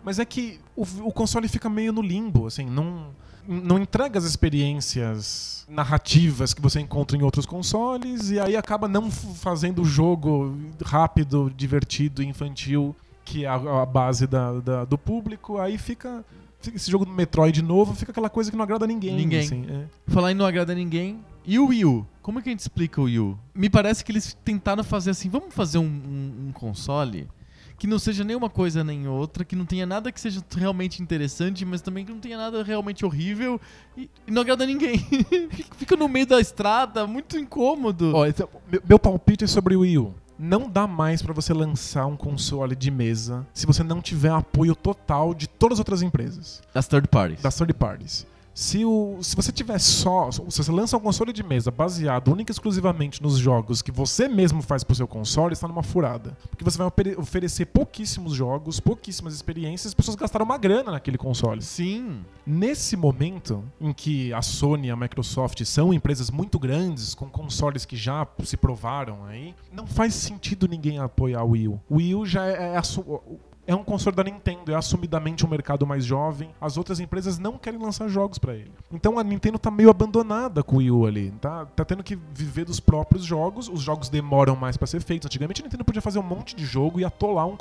Mas é que o, o console fica meio no limbo, assim, não, não entrega as experiências narrativas que você encontra em outros consoles e aí acaba não fazendo o jogo rápido, divertido, infantil, que é a, a base da- da- do público. Aí fica, fica esse jogo do Metroid novo, fica aquela coisa que não agrada ninguém. Ninguém. assim, é. Falar em não agrada ninguém. E o Wii U? Como é que a gente explica o Wii U? Me parece que eles tentaram fazer assim, vamos fazer um, um- um console que não seja nem uma coisa nem outra, que não tenha nada que seja realmente interessante, mas também que não tenha nada realmente horrível e, e não agrada ninguém. Fica no meio da estrada, muito incômodo. Ó, então, meu, meu palpite é sobre o Wii U. Não dá mais pra você lançar um console de mesa se você não tiver apoio total de todas as outras empresas, Das third parties. das third parties. Se, o, se você tiver só. Se você lança um console de mesa baseado única e exclusivamente nos jogos que você mesmo faz pro seu console, está numa furada. Porque você vai oferecer pouquíssimos jogos, pouquíssimas experiências, as pessoas gastaram uma grana naquele console. Sim. Nesse momento em que a Sony e a Microsoft são empresas muito grandes, com consoles que já se provaram aí, não faz sentido ninguém apoiar o Wii U. O Wii U já é, é assu- é um console da Nintendo, é assumidamente um mercado mais jovem. As outras empresas não querem lançar jogos pra ele. Então a Nintendo tá meio abandonada com o Wii U ali. Tá, tá tendo que viver dos próprios jogos. Os jogos demoram mais pra ser feitos. Antigamente a Nintendo podia fazer um monte de jogo e atolar um,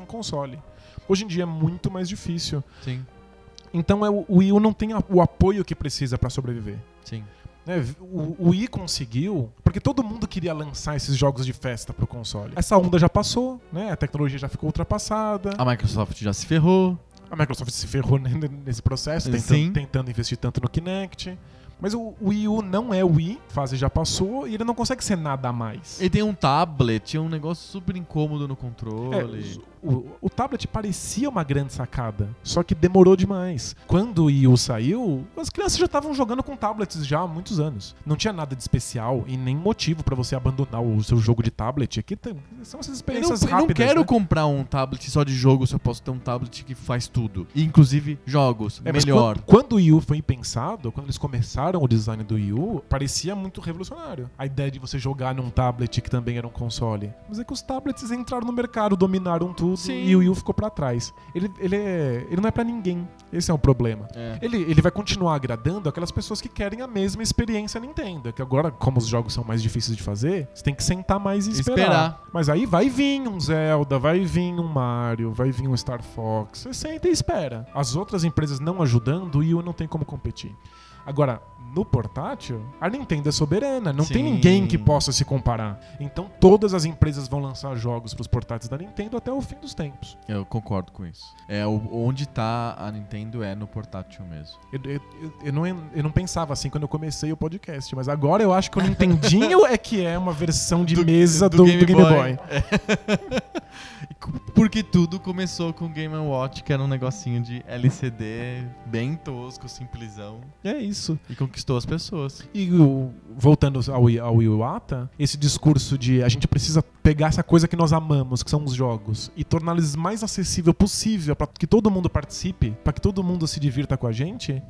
um console. Hoje em dia é muito mais difícil. Sim. Então é, o Wii U não tem o apoio que precisa pra sobreviver. Sim. Né? O, o Wii conseguiu, porque todo mundo queria lançar esses jogos de festa pro console. Essa onda já passou, né? A tecnologia já ficou ultrapassada. A Microsoft já se ferrou. A Microsoft se ferrou nesse processo, tentando, tentando investir tanto no Kinect. Mas o Wii U não é o Wii, a fase já passou, e ele não consegue ser nada a mais. Ele tem um tablet, um negócio super incômodo no É, controle. O, o tablet parecia uma grande sacada, só que demorou demais. Quando o Wii U saiu, as crianças já estavam jogando com tablets já há muitos anos. Não tinha nada de especial e nem motivo pra você abandonar o seu jogo de tablet. Aqui tem- são essas Eu não, experiências eu não rápidas. quero né? comprar um tablet só de jogo se eu posso ter um tablet que faz tudo. E, inclusive jogos. É, melhor. Quando, quando o Wii U foi pensado, quando eles começaram o design do Wii U, parecia muito revolucionário. A ideia de você jogar num tablet que também era um console. Mas é que os tablets entraram no mercado, dominaram tudo Sim. e o Wii U ficou pra trás. Ele, ele, é, ele não é pra ninguém. Esse é o problema. É. Ele, ele vai continuar agradando aquelas pessoas que querem a mesma experiência Nintendo. Que agora, como os jogos são mais difíceis de fazer, você tem que sentar mais e esperar. Esperar. Mas aí vai vir um Zelda, vai vir um Mario, vai vir um Star Fox. Você senta e espera. As outras empresas não ajudando, o Wii U não tem como competir. Agora, no portátil, a Nintendo é soberana, não tem Sim. ninguém que possa se comparar. Então todas as empresas vão lançar jogos pros portáteis da Nintendo até o fim dos tempos. Eu concordo com isso. É onde tá a Nintendo é no portátil mesmo. Eu, eu- eu- não, eu não pensava assim quando eu comecei o podcast, mas agora eu acho que o Nintendinho é que é uma versão de mesa do, do Game, Boy. E cu- Porque tudo começou com o Game Watch, que era um negocinho de LCD bem tosco, simplesão, É isso. e conquistou as pessoas. E voltando ao, ao Iwata, esse discurso de a gente precisa pegar essa coisa que nós amamos, que são os jogos, e torná-los mais acessível possível para que todo mundo participe, para que todo mundo se divirta com a gente.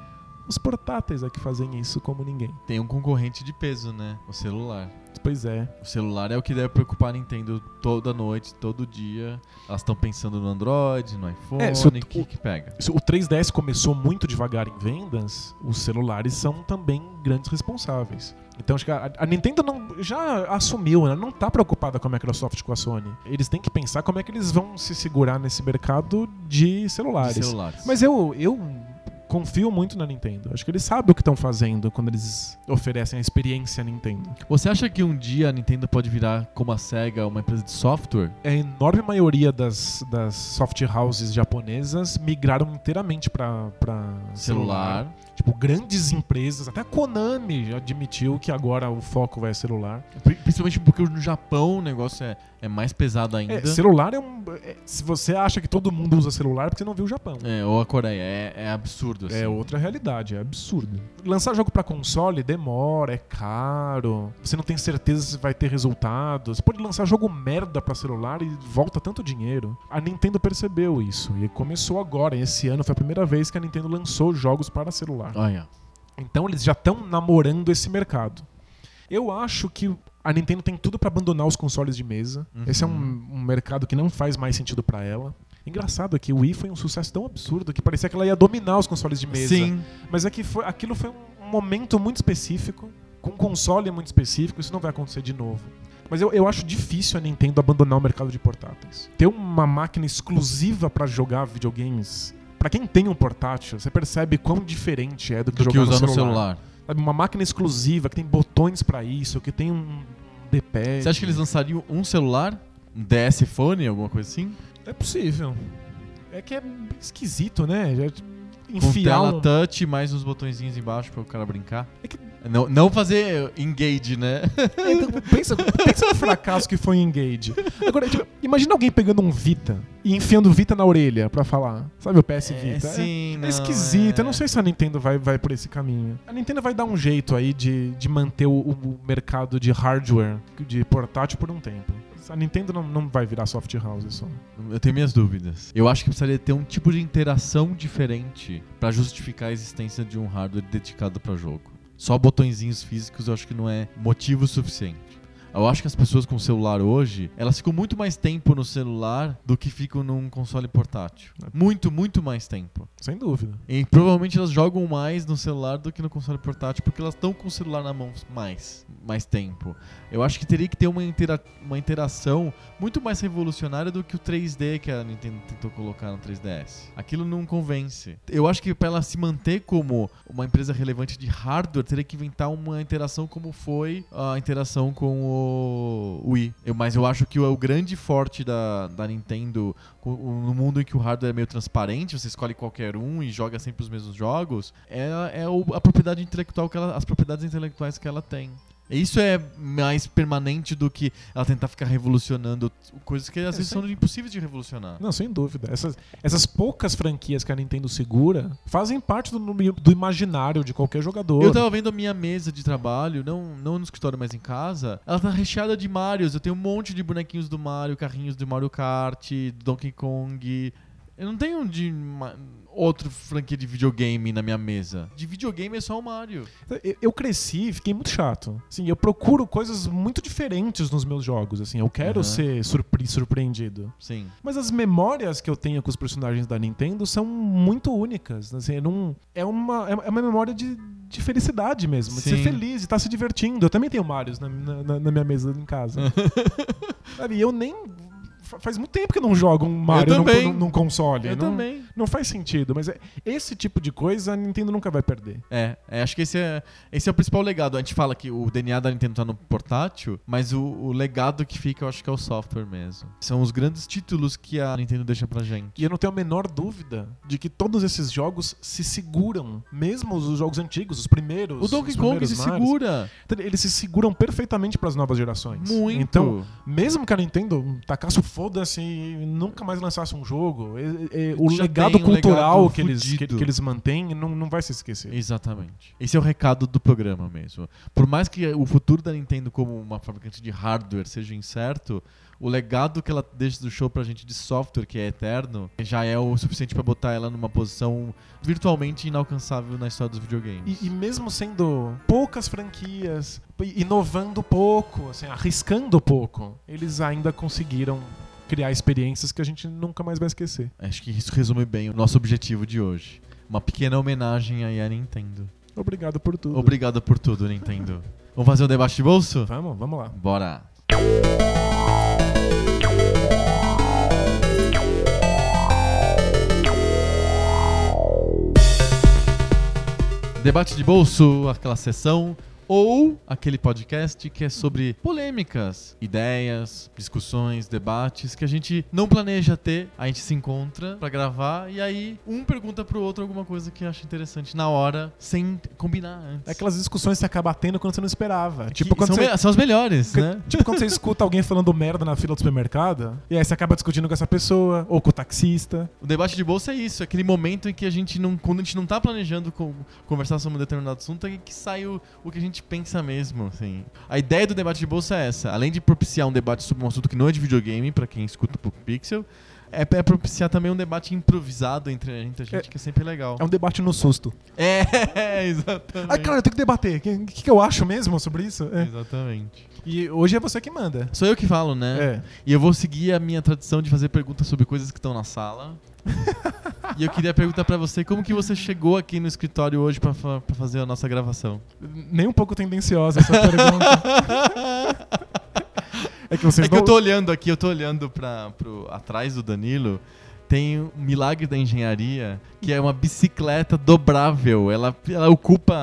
Os portáteis é que fazem isso como ninguém. Tem um concorrente de peso, né? O celular. Pois é. O celular é o que deve preocupar a Nintendo toda noite, todo dia. Elas estão pensando no Android, no iPhone, É, se o- que que pega? Se O 3DS começou muito devagar em vendas, os celulares são também grandes responsáveis. Então acho que a, a Nintendo não, já assumiu, né? não tá preocupada com a Microsoft com a Sony. Eles têm que pensar como é que eles vão se segurar nesse mercado de celulares. De celulares. Mas eu, eu confio muito na Nintendo. Acho que eles sabem o que estão fazendo quando eles oferecem a experiência Nintendo. Você acha que um dia a Nintendo pode virar, como a SEGA, uma empresa de software? A enorme maioria das, das soft houses japonesas migraram inteiramente para celular. Celular. Tipo, grandes empresas, até a Konami já admitiu que agora o foco vai ser celular. Pri- Principalmente porque no Japão o negócio é, é mais pesado ainda. É, celular é um. é- se você acha que todo mundo usa celular, é porque você não viu o Japão. É, ou a Coreia. É, é absurdo, assim. É outra realidade, é absurdo. Lançar jogo pra console demora, é caro. Você não tem certeza se vai ter resultados. Você pode lançar jogo merda pra celular e volta tanto dinheiro. A Nintendo percebeu isso e começou agora. Esse ano foi a primeira vez que a Nintendo lançou jogos para celular. Olha. Então eles já estão namorando esse mercado. Eu acho que a Nintendo tem tudo pra abandonar os consoles de mesa. Uhum. Esse é um, um mercado que não faz mais sentido pra ela. Engraçado é que o Wii foi um sucesso tão absurdo que parecia que ela ia dominar os consoles de mesa. Sim. Mas é que foi, aquilo foi um momento muito específico, com um console muito específico, isso não vai acontecer de novo. Mas eu, eu acho difícil a Nintendo abandonar o mercado de portáteis. Ter uma máquina exclusiva pra jogar videogames, Pra quem tem um portátil, você percebe quão diferente é do que Do jogar que no no celular. Sabe, uma máquina exclusiva que tem botões pra isso, que tem um D-pad. Você acha que eles lançariam um celular? Um DS Phone, alguma coisa assim? É possível. É que é esquisito, né? Já Com Enfiar tela touch mais uns botõezinhos embaixo para o cara brincar. É que- Não, não fazer engage, né? É, então, pensa, pensa no fracasso que foi Engage. Agora, tipo, imagina alguém pegando um Vita e enfiando o Vita na orelha pra falar. Sabe o PS Vita? É- sim, é, não, esquisito. é. Eu não sei se a Nintendo vai, vai por esse caminho. A Nintendo vai dar um jeito aí de, de manter o, o mercado de hardware de portátil por um tempo. A Nintendo não, não vai virar soft house só. Eu tenho minhas dúvidas. Eu acho que precisaria ter um tipo de interação diferente pra justificar a existência de um hardware dedicado pra jogo. Só botõezinhos físicos eu acho que não é motivo suficiente. Eu acho que as pessoas com celular hoje, elas ficam muito mais tempo no celular do que ficam num console portátil. Muito, muito mais tempo. Sem dúvida. E provavelmente elas jogam mais no celular do que no console portátil, porque elas estão com o celular na mão mais, mais tempo. Eu acho que teria que ter uma, intera uma interação muito mais revolucionária do que o 3D que a Nintendo tentou colocar no 3DS. Aquilo não convence. Eu acho que para ela se manter como uma empresa relevante de hardware, teria que inventar uma interação como foi a interação com o Wii. Eu, mas eu acho que o, o grande forte da, da Nintendo no mundo em que o hardware é meio transparente, você escolhe qualquer um e joga sempre os mesmos jogos, é, é a propriedade intelectual que ela, as propriedades intelectuais que ela tem. Isso é mais permanente do que ela tentar ficar revolucionando coisas que às É, vezes sem- são impossíveis de revolucionar. Não, sem dúvida. Essas, essas poucas franquias que a Nintendo segura fazem parte do, do imaginário de qualquer jogador. Eu tava vendo a minha mesa de trabalho, não, não no escritório, mas em casa. Ela tá recheada de Marios. Eu tenho um monte de bonequinhos do Mario, carrinhos do Mario Kart, do Donkey Kong. Eu não tenho de outra franquia de videogame na minha mesa. De videogame é só o Mario. Eu- Eu cresci e fiquei muito chato. Assim, eu procuro coisas muito diferentes nos meus jogos. Assim, eu quero Aham. ser surpre- surpreendido. Sim. Mas as memórias que eu tenho com os personagens da Nintendo são muito únicas. Assim, não, é, uma, é uma memória de, de felicidade mesmo. De ser Sim. feliz, de estar se divertindo. Eu também tenho Marios na, na- na- minha mesa em casa. Sabe, e eu nem faz muito tempo que eu não jogo um Mario num, num- console. Eu não, também. não faz sentido, mas é- esse tipo de coisa a Nintendo nunca vai perder. É, é, acho que esse é, esse é o principal legado. A gente fala que o DNA da Nintendo tá no portátil, mas o, o legado que fica eu acho que é o software mesmo. São os grandes títulos que a Nintendo deixa pra gente. E eu não tenho a menor dúvida de que todos esses jogos se seguram, mesmo os jogos antigos, os primeiros. O Donkey Kong se Marios, segura Eles se seguram perfeitamente para as novas gerações. muito. Então, mesmo que a Nintendo tacasse o foda-se e nunca mais lançasse um jogo, e- e- o legado um cultural legado que, eles, que, que eles mantêm não, não vai se esquecer. Exatamente. Esse é o recado do programa mesmo. Por mais que o futuro da Nintendo como uma fabricante de hardware seja incerto, o legado que ela deixa do show pra gente de software, que é eterno, já é o suficiente pra botar ela numa posição virtualmente inalcançável na história dos videogames. E, e mesmo sendo poucas franquias, inovando pouco, assim, arriscando pouco, eles ainda conseguiram criar experiências que a gente nunca mais vai esquecer. Acho que isso resume bem o nosso objetivo de hoje. Uma pequena homenagem aí à Nintendo. Obrigado por tudo. Obrigado por tudo, Nintendo. Vamos fazer um debate de bolso? Vamos, vamos lá. Bora! Debate de bolso, aquela sessão ou aquele podcast que é sobre polêmicas, ideias, discussões, debates que a gente não planeja ter, a gente se encontra pra gravar e aí um pergunta pro outro alguma coisa que acha interessante na hora, sem combinar antes. É aquelas discussões que você acaba tendo quando você não esperava. Que Tipo quando, são, você, são as melhores, né? tipo quando você escuta alguém falando merda na fila do supermercado, e aí você acaba discutindo com essa pessoa, ou com o taxista. O debate de bolsa é isso, é aquele momento em que a gente não, quando a gente não tá planejando conversar sobre um determinado assunto, é que sai o, o que a gente pensa mesmo, assim. A ideia do debate de bolsa é essa, além de propiciar um debate sobre um assunto que não é de videogame, pra quem escuta o Pixel, é, é propiciar também um debate improvisado entre a gente, a gente É- que é sempre legal. É um debate no susto. É, exatamente. Ai, cara, eu tenho que debater. O que, que, que eu acho mesmo sobre isso? É. Exatamente. E hoje é você que manda. Sou eu que falo, né? É. E eu vou seguir a minha tradição de fazer perguntas sobre coisas que estão na sala. e eu queria perguntar pra você como que você chegou aqui no escritório hoje pra, fa- fazer a nossa gravação. Nem um pouco tendenciosa essa pergunta. É que vocês é que não... eu tô olhando aqui, eu tô olhando pra, pro, atrás do Danilo. Tem um milagre da engenharia, que é uma bicicleta dobrável. Ela, ela ocupa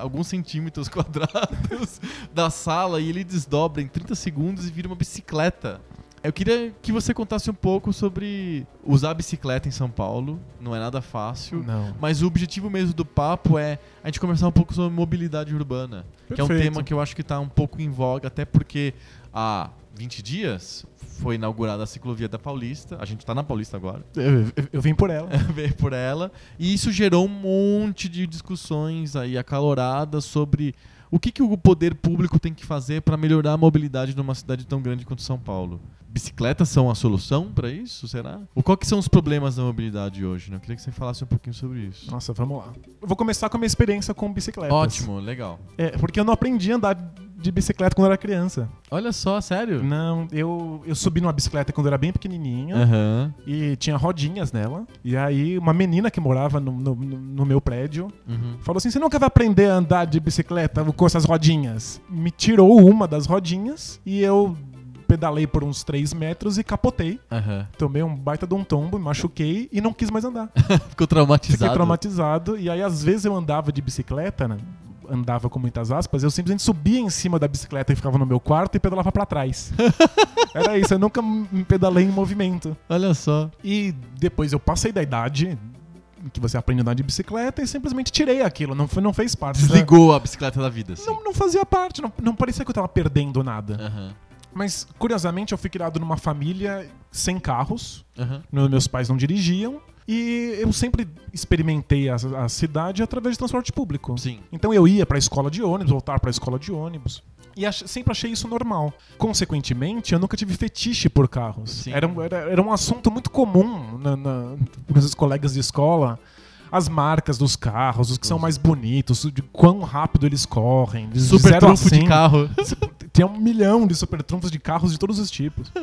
alguns centímetros quadrados da sala e ele desdobra em 30 segundos e vira uma bicicleta. Eu queria que você contasse um pouco sobre usar a bicicleta em São Paulo. Não é nada fácil. Não. Mas o objetivo mesmo do papo é a gente conversar um pouco sobre mobilidade urbana. Que é um Perfeito. tema que eu acho que está um pouco em voga, até porque há 20 dias foi inaugurada a ciclovia da Paulista. A gente está na Paulista agora. Eu, eu- eu vim por ela. Veio por ela. E isso gerou um monte de discussões aí acaloradas sobre o que, que o poder público tem que fazer para melhorar a mobilidade numa cidade tão grande quanto São Paulo. Bicicletas são a solução para isso, será? Ou qual que são os problemas da mobilidade hoje? Né? Eu queria que você falasse um pouquinho sobre isso. Nossa, vamos lá. Eu vou começar com a minha experiência com bicicletas. Ótimo, legal. É, porque eu não aprendi a andar de bicicleta quando eu era criança. Olha só, sério? Não, eu, eu subi numa bicicleta quando eu era bem pequenininho. Aham. E tinha rodinhas nela. E aí, uma menina que morava no, no, no meu prédio Uhum. falou assim: Você nunca vai aprender a andar de bicicleta com essas rodinhas? Me tirou uma das rodinhas e eu pedalei por uns 3 metros e capotei. Aham. Tomei um baita de um tombo, me machuquei e não quis mais andar. Ficou traumatizado. Fiquei traumatizado. E aí, às vezes, eu andava de bicicleta, né? Andava com muitas aspas, eu simplesmente subia em cima da bicicleta e ficava no meu quarto e pedalava pra trás. Era isso, eu nunca me pedalei em movimento. Olha só. E depois eu passei da idade em que você aprende a andar de bicicleta e simplesmente tirei aquilo, não, foi, não fez parte. da- Desligou a bicicleta da vida, assim. Não, não fazia parte, não, não parecia que eu tava perdendo nada. Aham. Mas, curiosamente, eu fui criado numa família sem carros. No- meus pais não dirigiam, e eu sempre experimentei a, a cidade através de transporte público. Sim. Então eu ia pra escola de ônibus, voltar pra escola de ônibus. E ach- sempre achei isso normal. Consequentemente, eu nunca tive fetiche por carros. Sim. Era, um- era, era um assunto muito comum na, na, colegas de escola. As marcas dos carros, os que são Os- mais bonitos, de quão rápido eles correm. De Super a trunfo de 100. carro. Tinha um milhão de super trunfos de carros de todos os tipos.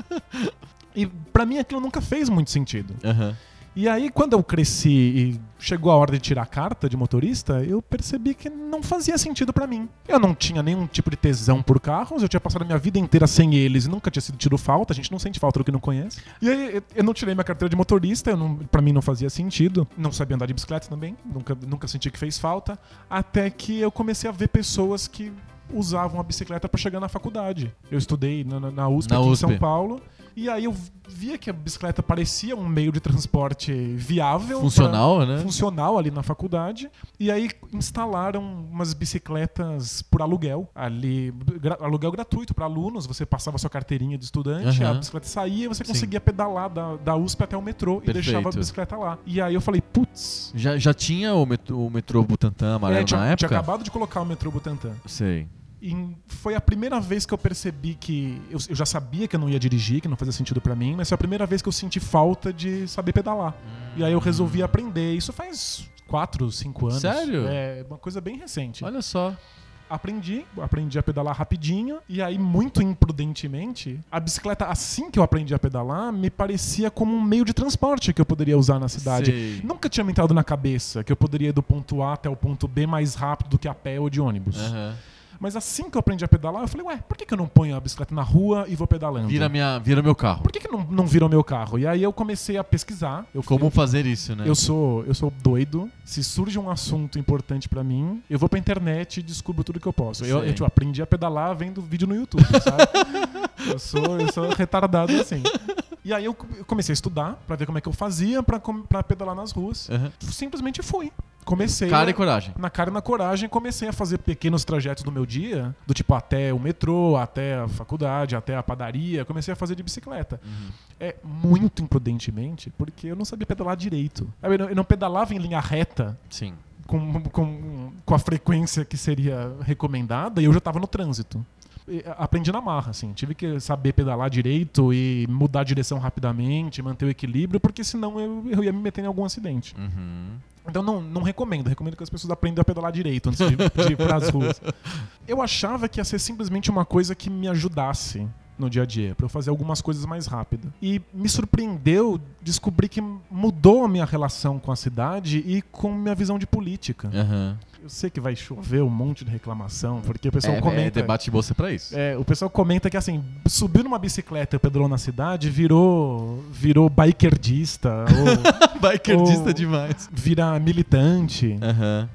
E pra mim aquilo nunca fez muito sentido. Aham. E aí, quando eu cresci e chegou a hora de tirar a carta de motorista, eu percebi que não fazia sentido pra mim. Eu não tinha nenhum tipo de tesão por carros, eu tinha passado a minha vida inteira sem eles e nunca tinha sentido falta. A gente não sente falta do que não conhece. E aí, eu- não tirei minha carteira de motorista, eu não, pra mim não fazia sentido. Não sabia andar de bicicleta também, nunca, nunca senti que fez falta. Até que eu comecei a ver pessoas que usavam a bicicleta pra chegar na faculdade. Eu estudei na, na- USP Na aqui em USP. São Paulo. E aí eu via que a bicicleta parecia um meio de transporte viável. Funcional, pra- né? Funcional ali na faculdade. E aí instalaram umas bicicletas por aluguel. Ali, gra- aluguel gratuito para alunos. Você passava sua carteirinha de estudante, Aham. a bicicleta saía e você Sim. conseguia pedalar da, da USP até o metrô e Perfeito. deixava a bicicleta lá. E aí eu falei, putz. Já, já tinha o metrô, o metrô Butantã amarelo É, tinha, na tinha época? acabado de colocar o metrô Butantã. Sei. E foi a primeira vez que eu percebi que. Eu, eu já sabia que eu não ia dirigir, que não fazia sentido pra mim, mas foi a primeira vez que eu senti falta de saber pedalar. E aí eu resolvi aprender. Isso faz quatro, cinco anos. Sério? É uma coisa bem recente. Olha só. Aprendi, aprendi a pedalar rapidinho. E aí, muito imprudentemente, a bicicleta, assim que eu aprendi a pedalar, me parecia como um meio de transporte que eu poderia usar na cidade. Sei. Nunca tinha me entrado na cabeça que eu poderia ir do ponto A até o ponto B mais rápido do que a pé ou de ônibus. Aham. Mas assim que eu aprendi a pedalar, eu falei, ué, por que, que eu não ponho a bicicleta na rua e vou pedalando? Vira, minha, vira meu carro. Por que, que não, não vira o meu carro? E aí eu comecei a pesquisar. Eu Como fazer isso, né? eu sou, eu sou doido. Se surge um assunto importante pra mim, eu vou pra internet e descubro tudo que eu posso. Eu, eu, tipo, aprendi a pedalar vendo vídeo no YouTube, sabe? eu, sou, eu sou retardado assim. E aí eu comecei a estudar pra ver como é que eu fazia pra pedalar nas ruas. Aham. Simplesmente fui. Comecei. Cara a- e coragem. na cara e na coragem, comecei a fazer pequenos trajetos do meu dia, do tipo até o metrô, até a faculdade, até a padaria, comecei a fazer de bicicleta. Uhum. É muito imprudentemente, porque eu não sabia pedalar direito. Eu não, eu não pedalava em linha reta Sim. com, com, com a frequência que seria recomendada e eu já estava no trânsito. Aprendi na marra, assim. Tive que saber pedalar direito e mudar a direção rapidamente, manter o equilíbrio, porque senão eu, eu ia me meter em algum acidente. Uhum. Então não, não recomendo. Recomendo que as pessoas aprendam a pedalar direito antes de, de ir pras ruas. Eu achava que ia ser simplesmente uma coisa que me ajudasse no dia a dia, pra eu fazer algumas coisas mais rápido. E me surpreendeu descobrir que mudou a minha relação com a cidade e com minha visão de política. Aham. Eu sei que vai chover um monte de reclamação, porque o pessoal É, é comenta. debate bolsa pra isso. É, o pessoal comenta que assim, subiu numa bicicleta e pedalou na cidade, virou virou bikerdista ou Bikerdista ou- demais. vira militante. Aham.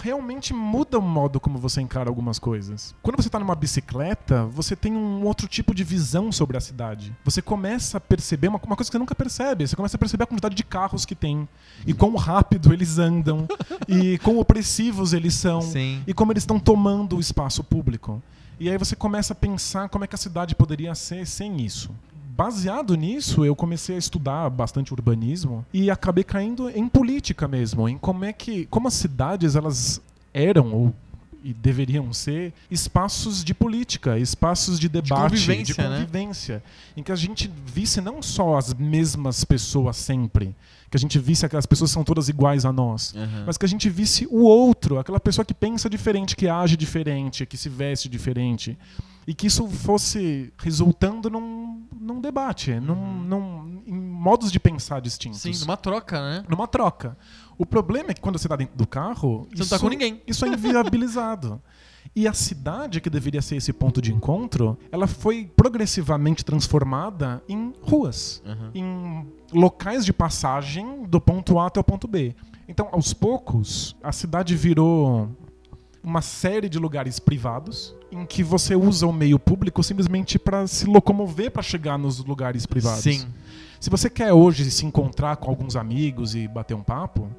Realmente muda o modo como você encara algumas coisas. Quando você tá numa bicicleta, você tem um outro tipo de visão sobre a cidade. Você começa a perceber uma, uma coisa que você nunca percebe. Você começa a perceber a quantidade de carros que tem. E quão rápido eles andam. e quão opressivos eles são. Sim. E como eles estão tomando o espaço público. E aí você começa a pensar como é que a cidade poderia ser sem isso. Baseado nisso, eu comecei a estudar bastante urbanismo e acabei caindo em política mesmo, em como é que como as cidades elas eram ou e deveriam ser espaços de política, espaços de debate, convivência, de né? convivência, em que a gente visse não só as mesmas pessoas sempre, que a gente visse que as pessoas são todas iguais a nós, Aham. mas que a gente visse o outro, aquela pessoa que pensa diferente, que age diferente, que se veste diferente. E que isso fosse resultando num, num debate, num, num- em modos de pensar distintos. Sim, numa troca, né? numa troca. O problema é que quando você está dentro do carro, Você não isso, tá com ninguém. isso é inviabilizado. E a cidade, que deveria ser esse ponto de encontro, ela foi progressivamente transformada em ruas Aham. em locais de passagem do ponto A até o ponto B. Então, aos poucos, a cidade virou uma série de lugares privados em que você usa o meio público simplesmente para se locomover para chegar nos lugares privados. Sim. Se você quer hoje se encontrar com alguns amigos e bater um papo,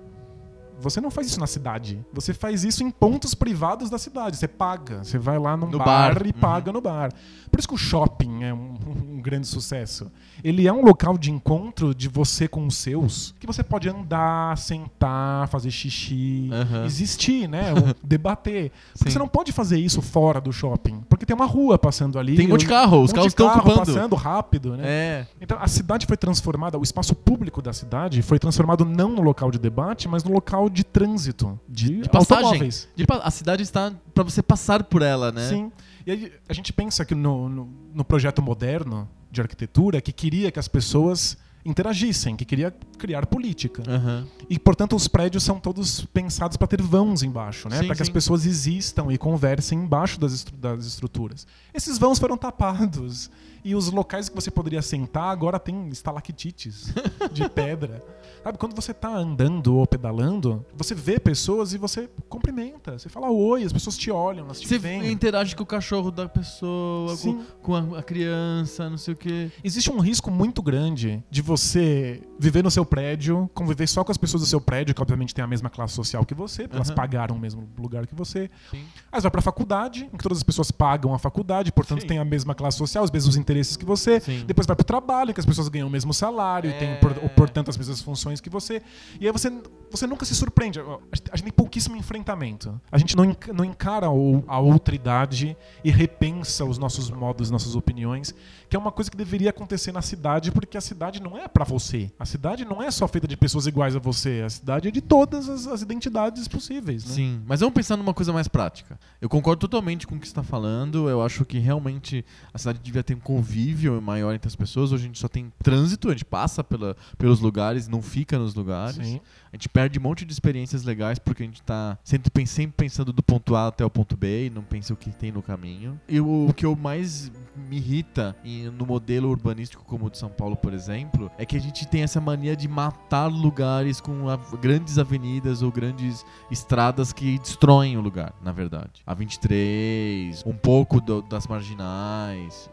você não faz isso na cidade. Você faz isso em pontos privados da cidade. Você paga. Você vai lá num No bar, bar. e Uhum. paga no bar. Por isso que o shopping é um, um grande sucesso. Ele é um local de encontro de você com os seus, que você pode andar, sentar, fazer xixi, Aham. existir, né? Debater. Porque Sim. você não pode fazer isso fora do shopping. Porque tem uma rua passando ali. Tem um monte de carro, os um carros estão ocupando. passando rápido, né? É. Então a cidade foi transformada, o espaço público da cidade foi transformado não no local de debate, mas no local de trânsito, de, De passagem. automóveis. De a cidade está pra você passar por ela, né? Sim. E aí a gente pensa que no, no, no projeto moderno de arquitetura que queria que as pessoas interagissem, que queria criar política. Aham. E, portanto, os prédios são todos pensados para ter vãos embaixo, né? Para que as pessoas existam e conversem embaixo das, estru- das estruturas. Esses vãos foram tapados. E os locais que você poderia sentar agora tem estalactites de pedra. Sabe, quando você tá andando ou pedalando, você vê pessoas e você cumprimenta. Você fala oi, as pessoas te olham, elas te Você veem. interage com o cachorro da pessoa, com, Sim. com a, a criança, não sei o quê. Existe um risco muito grande de você viver no seu prédio, conviver só com as pessoas do seu prédio, que obviamente tem a mesma classe social que você, porque elas Aham. pagaram o mesmo lugar que você. Sim. Aí você vai pra faculdade, em que todas as pessoas pagam a faculdade, portanto Sim. tem a mesma classe social, os mesmos interesses que você. Sim. Depois vai pro trabalho, em que as pessoas ganham o mesmo salário, e tem, É. por- portanto, as mesmas funções que você. E aí você, você nunca se surpreende. A gente, tem pouquíssimo enfrentamento. A gente não, não encara a outra idade e repensa os nossos modos, nossas opiniões, que é uma coisa que deveria acontecer na cidade, porque a cidade não é pra você. A cidade não é só feita de pessoas iguais a você. A cidade é de todas as, as identidades possíveis. Né? Sim, mas vamos pensar numa coisa mais prática. Eu concordo totalmente com o que você está falando. Eu acho que realmente a cidade devia ter um convívio maior entre as pessoas. Hoje a gente só tem trânsito, a gente passa pela, pelos lugares, não fica nos lugares. Sim. A gente perde um monte de experiências legais porque a gente tá sempre, sempre pensando do ponto A até o ponto B e não pensa o que tem no caminho. E o, o que eu mais me irrita em- no modelo urbanístico como o de São Paulo, por exemplo, é que a gente tem essa mania de matar lugares com grandes avenidas ou grandes estradas que destroem o lugar, na verdade. A 23, um pouco do- das marginais.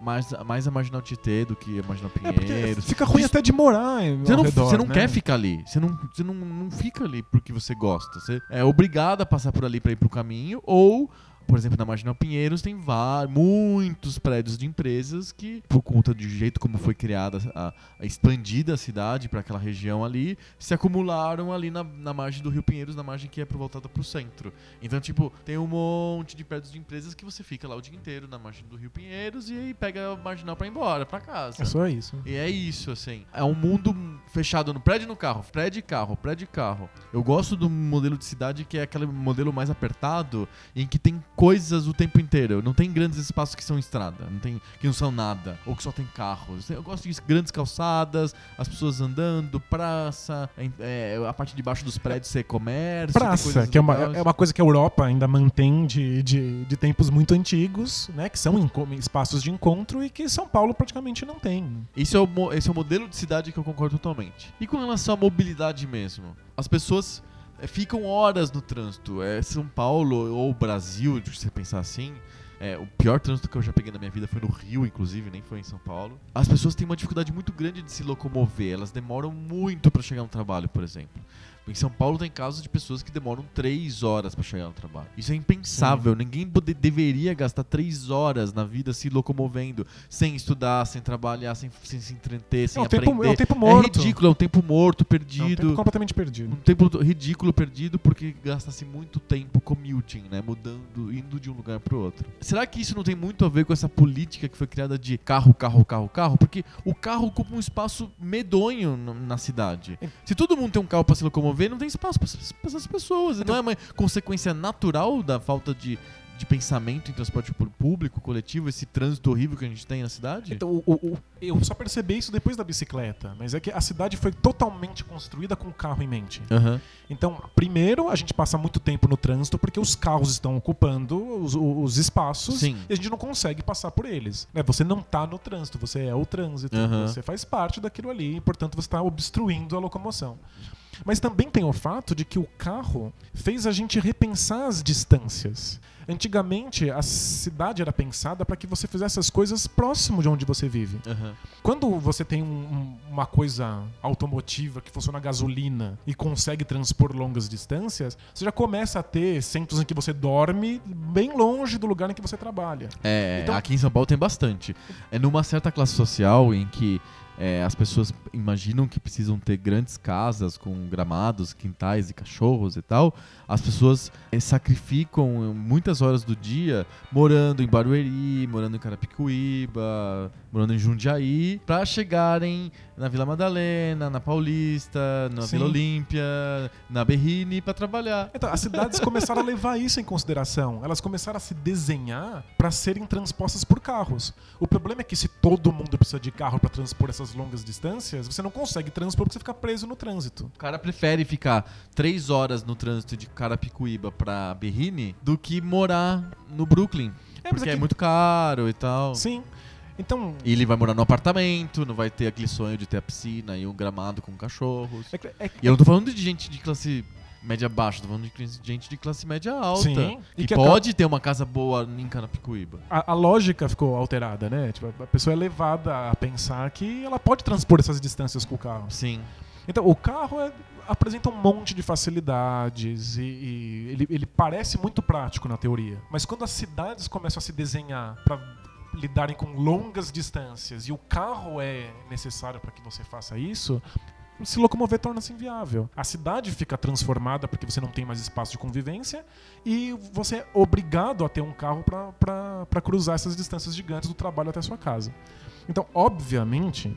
Mais, mais a Marginal Tietê do que a Marginal É porque Pinheiros. fica ruim até de morar. Você não, redor, você não né? quer ficar ali. Você não, você não, não fica ali porque você gosta. Você é obrigado a passar por ali para ir pro caminho. Ou, por exemplo, na Marginal Pinheiros tem vários, muitos prédios de empresas que, por conta do jeito como foi criada, a, a expandida a cidade para aquela região ali, se acumularam ali na, na margem do Rio Pinheiros, na margem que é voltada pro centro. Então, tipo, tem um monte de prédios de empresas que você fica lá o dia inteiro na margem do Rio Pinheiros e aí pega a marginal para ir embora, para casa. É só isso. E é isso, assim. É um mundo fechado no prédio e no carro. Prédio e carro, prédio e carro. Eu gosto do modelo de cidade que é aquele modelo mais apertado, em que tem coisas o tempo inteiro. Não tem grandes espaços que são estrada, não tem, que não são nada, ou que só tem carros. Eu gosto de grandes calçadas, as pessoas andando, praça, é, a parte de baixo dos prédios ser comércio. Praça, que é uma, é uma coisa que a Europa ainda mantém de, de, de tempos muito antigos, né? Que são espaços de encontro e que São Paulo praticamente não tem. Esse é, o, esse é o modelo de cidade que eu concordo totalmente. E com relação à mobilidade mesmo, as pessoas ficam horas no trânsito. É São Paulo ou Brasil, se você pensar assim. é, o pior trânsito que eu já peguei na minha vida foi no Rio, inclusive, nem foi em São Paulo. As pessoas têm uma dificuldade muito grande de se locomover. Elas demoram muito para chegar no trabalho, por exemplo. Em São Paulo tem casos de pessoas que demoram três horas para chegar no trabalho. Isso é impensável. Ninguém pode- deveria gastar três horas na vida se locomovendo, sem estudar, sem trabalhar, sem, sem se entreter, sem É um tempo- aprender. é um tempo morto. É ridículo, é um tempo morto, É um perdido. tempo completamente Um perdido. tempo ridículo perdido porque gasta-se muito tempo commuting, né? Mudando, indo de um lugar pro outro. Será que isso não tem muito a ver com essa política que foi criada de carro, carro, carro, carro? Porque o carro ocupa um espaço medonho na cidade. Se todo mundo tem um carro pra se locomover, não tem espaço pra essas- pessoas. Não é uma consequência natural da falta de, de pensamento em transporte público, coletivo, esse trânsito horrível que a gente tem na cidade? Então, o- o- eu só percebi isso depois da bicicleta, mas é que a cidade foi totalmente construída com o carro em mente. Aham. Então, primeiro, a gente passa muito tempo no trânsito porque os carros estão ocupando os, os espaços Sim. e a gente não consegue passar por eles. né? Você não tá no trânsito, você é o trânsito, Aham. você faz parte daquilo ali e, portanto, você está obstruindo a locomoção. Mas também tem o fato de que o carro fez a gente repensar as distâncias. Antigamente, a cidade era pensada para que você fizesse as coisas próximo de onde você vive. Aham. Quando você tem um- uma coisa automotiva que funciona a gasolina e consegue transpor longas distâncias, você já começa a ter centros em que você dorme bem longe do lugar em que você trabalha. É, Então- aqui em São Paulo tem bastante. É numa certa classe social em que é, as pessoas imaginam que precisam ter grandes casas com gramados, quintais e cachorros e tal. As pessoas é, sacrificam muitas horas do dia morando em Barueri, morando em Carapicuíba, morando em Jundiaí, pra chegarem na Vila Madalena, na Paulista, na Sim. Vila Olímpia, na Berrine pra trabalhar. Então, as cidades começaram a levar isso em consideração. Elas começaram a se desenhar para serem transpostas por carros. O problema é que se todo mundo precisa de carro para transpor essas essas longas distâncias, você não consegue transpor porque você fica preso no trânsito. O cara prefere ficar três horas no trânsito de Carapicuíba pra Berrini do que morar no Brooklyn. É, porque é, muito caro e tal. Sim. Então, E ele vai morar no apartamento, não vai ter aquele sonho de ter a piscina e um gramado com cachorros. é, é, E eu não tô falando de gente de classe média baixa, tô falando de gente de classe média alta. Sim, e que, que pode ter uma casa boa em Carapicuíba. a, a lógica ficou alterada, né? Tipo, a pessoa é levada a pensar que ela pode transpor essas distâncias com o carro. Sim. Então, o carro é- apresenta um monte de facilidades e, e ele, ele parece muito prático na teoria. Mas quando as cidades começam a se desenhar para lidarem com longas distâncias e o carro é necessário para que você faça isso, se locomover torna-se inviável. A cidade fica transformada porque você não tem mais espaço de convivência e você é obrigado a ter um carro para cruzar essas distâncias gigantes do trabalho até a sua casa. Então, obviamente,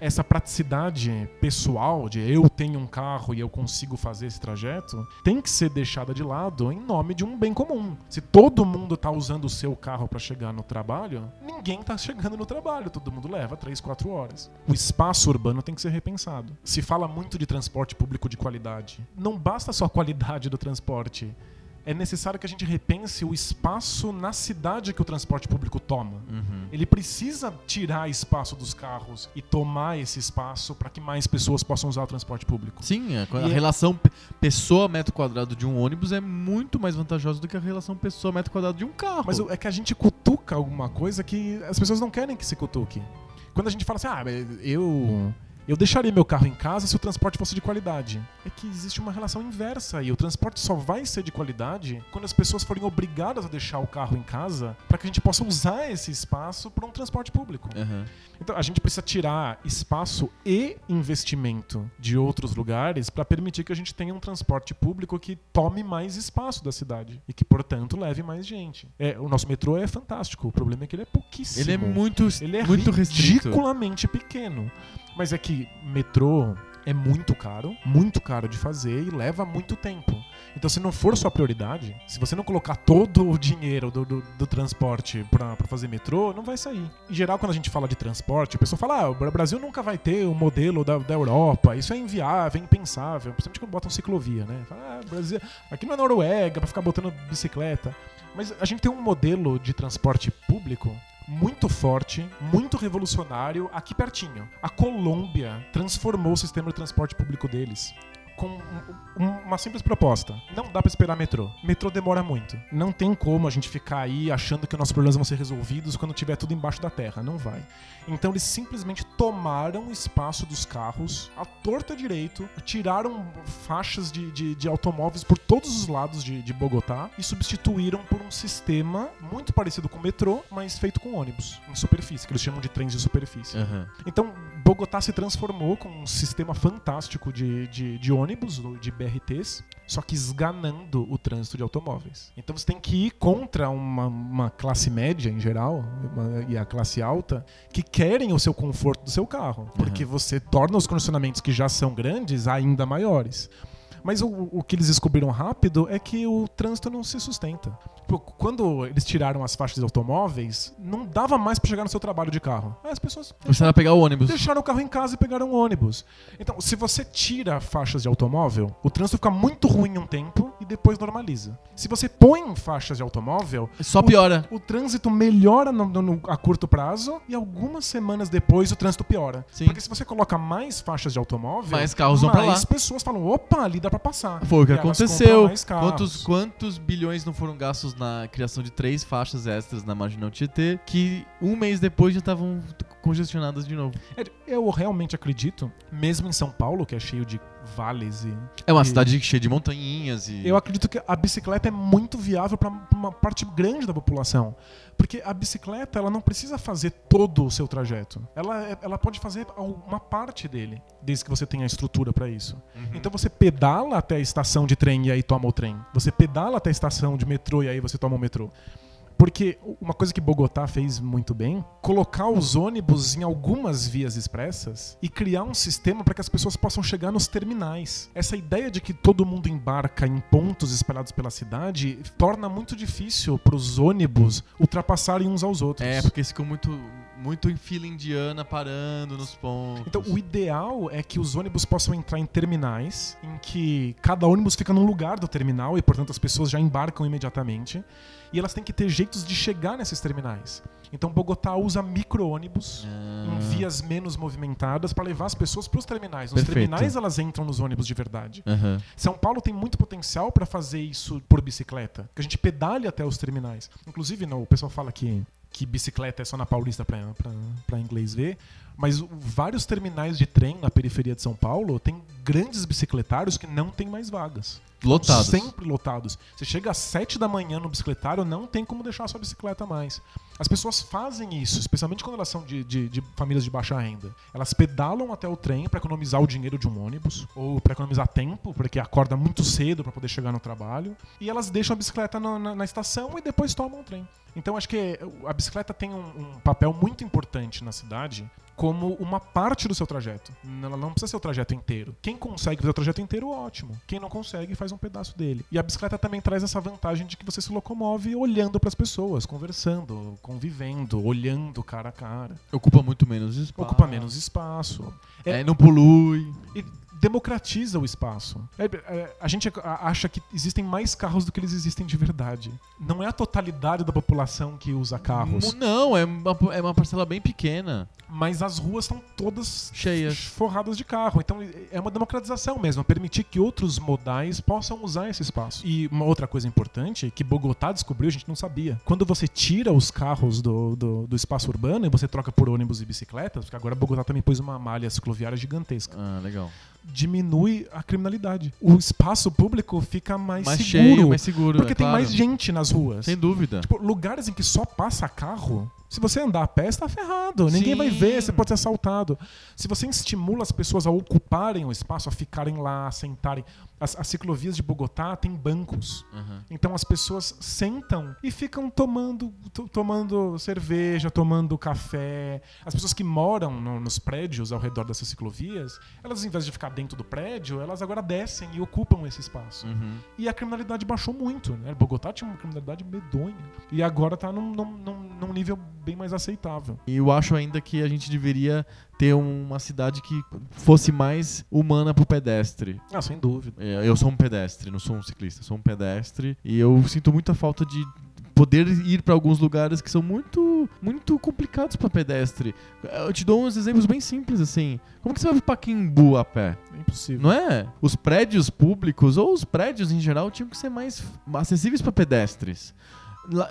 essa praticidade pessoal de eu tenho um carro e eu consigo fazer esse trajeto tem que ser deixada de lado em nome de um bem comum. Se todo mundo está usando o seu carro para chegar no trabalho, ninguém está chegando no trabalho, todo mundo leva 3, 4 horas. O espaço urbano tem que ser repensado. Se fala muito de transporte público de qualidade. Não basta só a qualidade do transporte. É necessário que a gente repense o espaço na cidade que o transporte público toma. Uhum. Ele precisa tirar espaço dos carros e tomar esse espaço para que mais pessoas possam usar o transporte público. Sim, a, a é- relação pe- pessoa-metro quadrado de um ônibus é muito mais vantajosa do que a relação pessoa-metro quadrado de um carro. Mas é que a gente cutuca alguma coisa que as pessoas não querem que se cutuque. Quando a gente fala assim, ah, eu. Eu deixaria meu carro em casa se o transporte fosse de qualidade. É que existe uma relação inversa aí. O transporte só vai ser de qualidade quando as pessoas forem obrigadas a deixar o carro em casa para que a gente possa usar esse espaço para um transporte público. Aham. Então a gente precisa tirar espaço e investimento de outros lugares para permitir que a gente tenha um transporte público que tome mais espaço da cidade e que, portanto, leve mais gente. É, o nosso metrô é fantástico. O problema é que ele é pouquíssimo. Ele é muito, Ele é muito restrito. ridiculamente pequeno. Mas é que metrô é muito caro, muito caro de fazer e leva muito tempo. Então, se não for sua prioridade, se você não colocar todo o dinheiro do, do, do transporte pra fazer metrô, não vai sair. Em geral, quando a gente fala de transporte, a pessoa fala: ah, o Bra- Brasil nunca vai ter o modelo da, da Europa, isso é inviável, é impensável. Principalmente quando botam ciclovia, né? Fala, ah, Brasil, aqui não é Noruega pra ficar botando bicicleta. Mas a gente tem um modelo de transporte público muito forte, muito revolucionário aqui pertinho. A Colômbia transformou o sistema de transporte público deles com um- um- uma simples proposta. Não dá pra esperar metrô. Metrô demora muito. Não tem como a gente ficar aí achando que nossos problemas vão ser resolvidos quando tiver tudo embaixo da terra. Não vai. Então eles simplesmente tomaram o espaço dos carros à torta direito, tiraram faixas de, de- de automóveis por todos os lados de, de Bogotá e substituíram por um sistema muito parecido com o metrô, mas feito com ônibus, em superfície, que eles chamam de trens de superfície. Aham. Então, Bogotá se transformou com um sistema fantástico de, de, de ônibus, de BRTs, só que esganando o trânsito de automóveis. Então você tem que ir contra uma, uma classe média em geral uma- e a classe alta que querem o seu conforto do seu carro, porque você torna os condicionamentos que já são grandes ainda maiores. Mas o, o que eles descobriram rápido é que o trânsito não se sustenta. Tipo, Quando eles tiraram as faixas de automóveis, não dava mais pra chegar no seu trabalho de carro. As pessoas vai pegar o ônibus. deixaram o carro em casa e pegaram o ônibus. Então, se você tira faixas de automóvel, o trânsito fica muito ruim um tempo e depois normaliza. Se você põe faixas de automóvel, Só piora. o trânsito melhora no- no- a curto prazo e algumas semanas depois o trânsito piora. Sim. Porque se você coloca mais faixas de automóvel, Mais carros vão pra lá. mais pessoas falam, opa, ali dá pra passar. Foi o que aconteceu. Quantos, quantos bilhões não foram gastos na criação de três faixas extras na Marginal Tietê que um mês depois já estavam congestionadas de novo? É, Eu realmente acredito, mesmo em São Paulo, que é cheio de vales e É uma E- cidade cheia de montanhinhas e. Eu acredito que a bicicleta é muito viável para uma parte grande da população. Porque a bicicleta ela não precisa fazer todo o seu trajeto. Ela, é- ela pode fazer uma parte dele, desde que você tenha a estrutura para isso. Uhum. Então você pedala até a estação de trem e aí toma o trem. Você pedala até a estação de metrô e aí você toma o metrô. Porque uma coisa que Bogotá fez muito bem, colocar os ônibus em algumas vias expressas e criar um sistema para que as pessoas possam chegar nos terminais. Essa ideia de que todo mundo embarca em pontos espalhados pela cidade torna muito difícil para os ônibus ultrapassarem uns aos outros. É, porque ficam muito, muito em fila indiana parando nos pontos. Então, o ideal é que os ônibus possam entrar em terminais, em que cada ônibus fica num lugar do terminal e, portanto, as pessoas já embarcam imediatamente. E elas têm que ter jeitos de chegar nesses terminais. Então, Bogotá usa micro-ônibus Ah. em vias menos movimentadas para levar as pessoas para os terminais. Nos Perfeito. terminais, elas entram nos ônibus de verdade. Aham. São Paulo tem muito potencial para fazer isso por bicicleta. Que a gente pedale até os terminais. Inclusive, não, o pessoal fala que, que bicicleta é só na Paulista para inglês ver. Mas vários terminais de trem na periferia de São Paulo tem grandes bicicletários que não tem mais vagas. Lotados. Sempre lotados. Você chega às 7 da manhã no bicicletário, não tem como deixar a sua bicicleta mais. As pessoas fazem isso, especialmente quando elas são de, de- de famílias de baixa renda. Elas pedalam até o trem para economizar o dinheiro de um ônibus, ou para economizar tempo, porque acorda muito cedo para poder chegar no trabalho. E elas deixam a bicicleta na, na- na estação e depois tomam o trem. Então acho que a bicicleta tem um, um papel muito importante na cidade como uma parte do seu trajeto. Ela não precisa ser o trajeto inteiro. Quem consegue fazer o trajeto inteiro, ótimo. Quem não consegue, faz um pedaço dele. E a bicicleta também traz essa vantagem de que você se locomove olhando para as pessoas, conversando, convivendo, olhando cara a cara. Ocupa muito menos espaço. Ocupa menos espaço. É, não polui. E democratiza o espaço. É, é, a gente acha que existem mais carros do que eles existem de verdade. Não é a totalidade da população que usa carros, Não, é uma, é uma parcela bem pequena. mas as ruas estão todas Cheias. forradas de carro. Então é uma democratização mesmo, permitir que outros modais possam usar esse espaço. E uma outra coisa importante que Bogotá descobriu, a gente não sabia. Quando você tira os carros do, do, do espaço urbano e você troca por ônibus e bicicletas, porque agora Bogotá também pôs uma malha cicloviária gigantesca, Ah, legal. Diminui a criminalidade. O espaço público fica mais, Mais seguro. cheio, mais seguro. porque é tem claro. mais gente nas ruas. Sem dúvida. Tipo, lugares em que só passa carro, se você andar a pé, você tá ferrado. Ninguém Sim. vai ver, você pode ser assaltado. Se você estimula as pessoas a ocuparem o espaço, a ficarem lá, a sentarem. As, as ciclovias de Bogotá têm bancos. Aham. Então as pessoas sentam e ficam tomando, to- tomando cerveja, tomando café. As pessoas que moram no- nos prédios ao redor dessas ciclovias, elas, em vez de ficar dentro do prédio, elas agora descem e ocupam esse espaço. Uhum. E a criminalidade baixou muito, né? Bogotá tinha uma criminalidade medonha. E agora tá num, num- num- num nível bem mais aceitável. E eu acho ainda que a gente deveria ter uma cidade que fosse mais humana pro pedestre. Ah, sem dúvida. É, Eu sou um pedestre, não sou um ciclista, sou um pedestre e eu sinto muita falta de poder ir para alguns lugares que são muito muito complicados para pedestre. Eu te dou uns exemplos bem simples assim. Como que você vai para Pacaembu a pé? É impossível. Não é? Os prédios públicos ou os prédios em geral tinham que ser mais acessíveis para pedestres.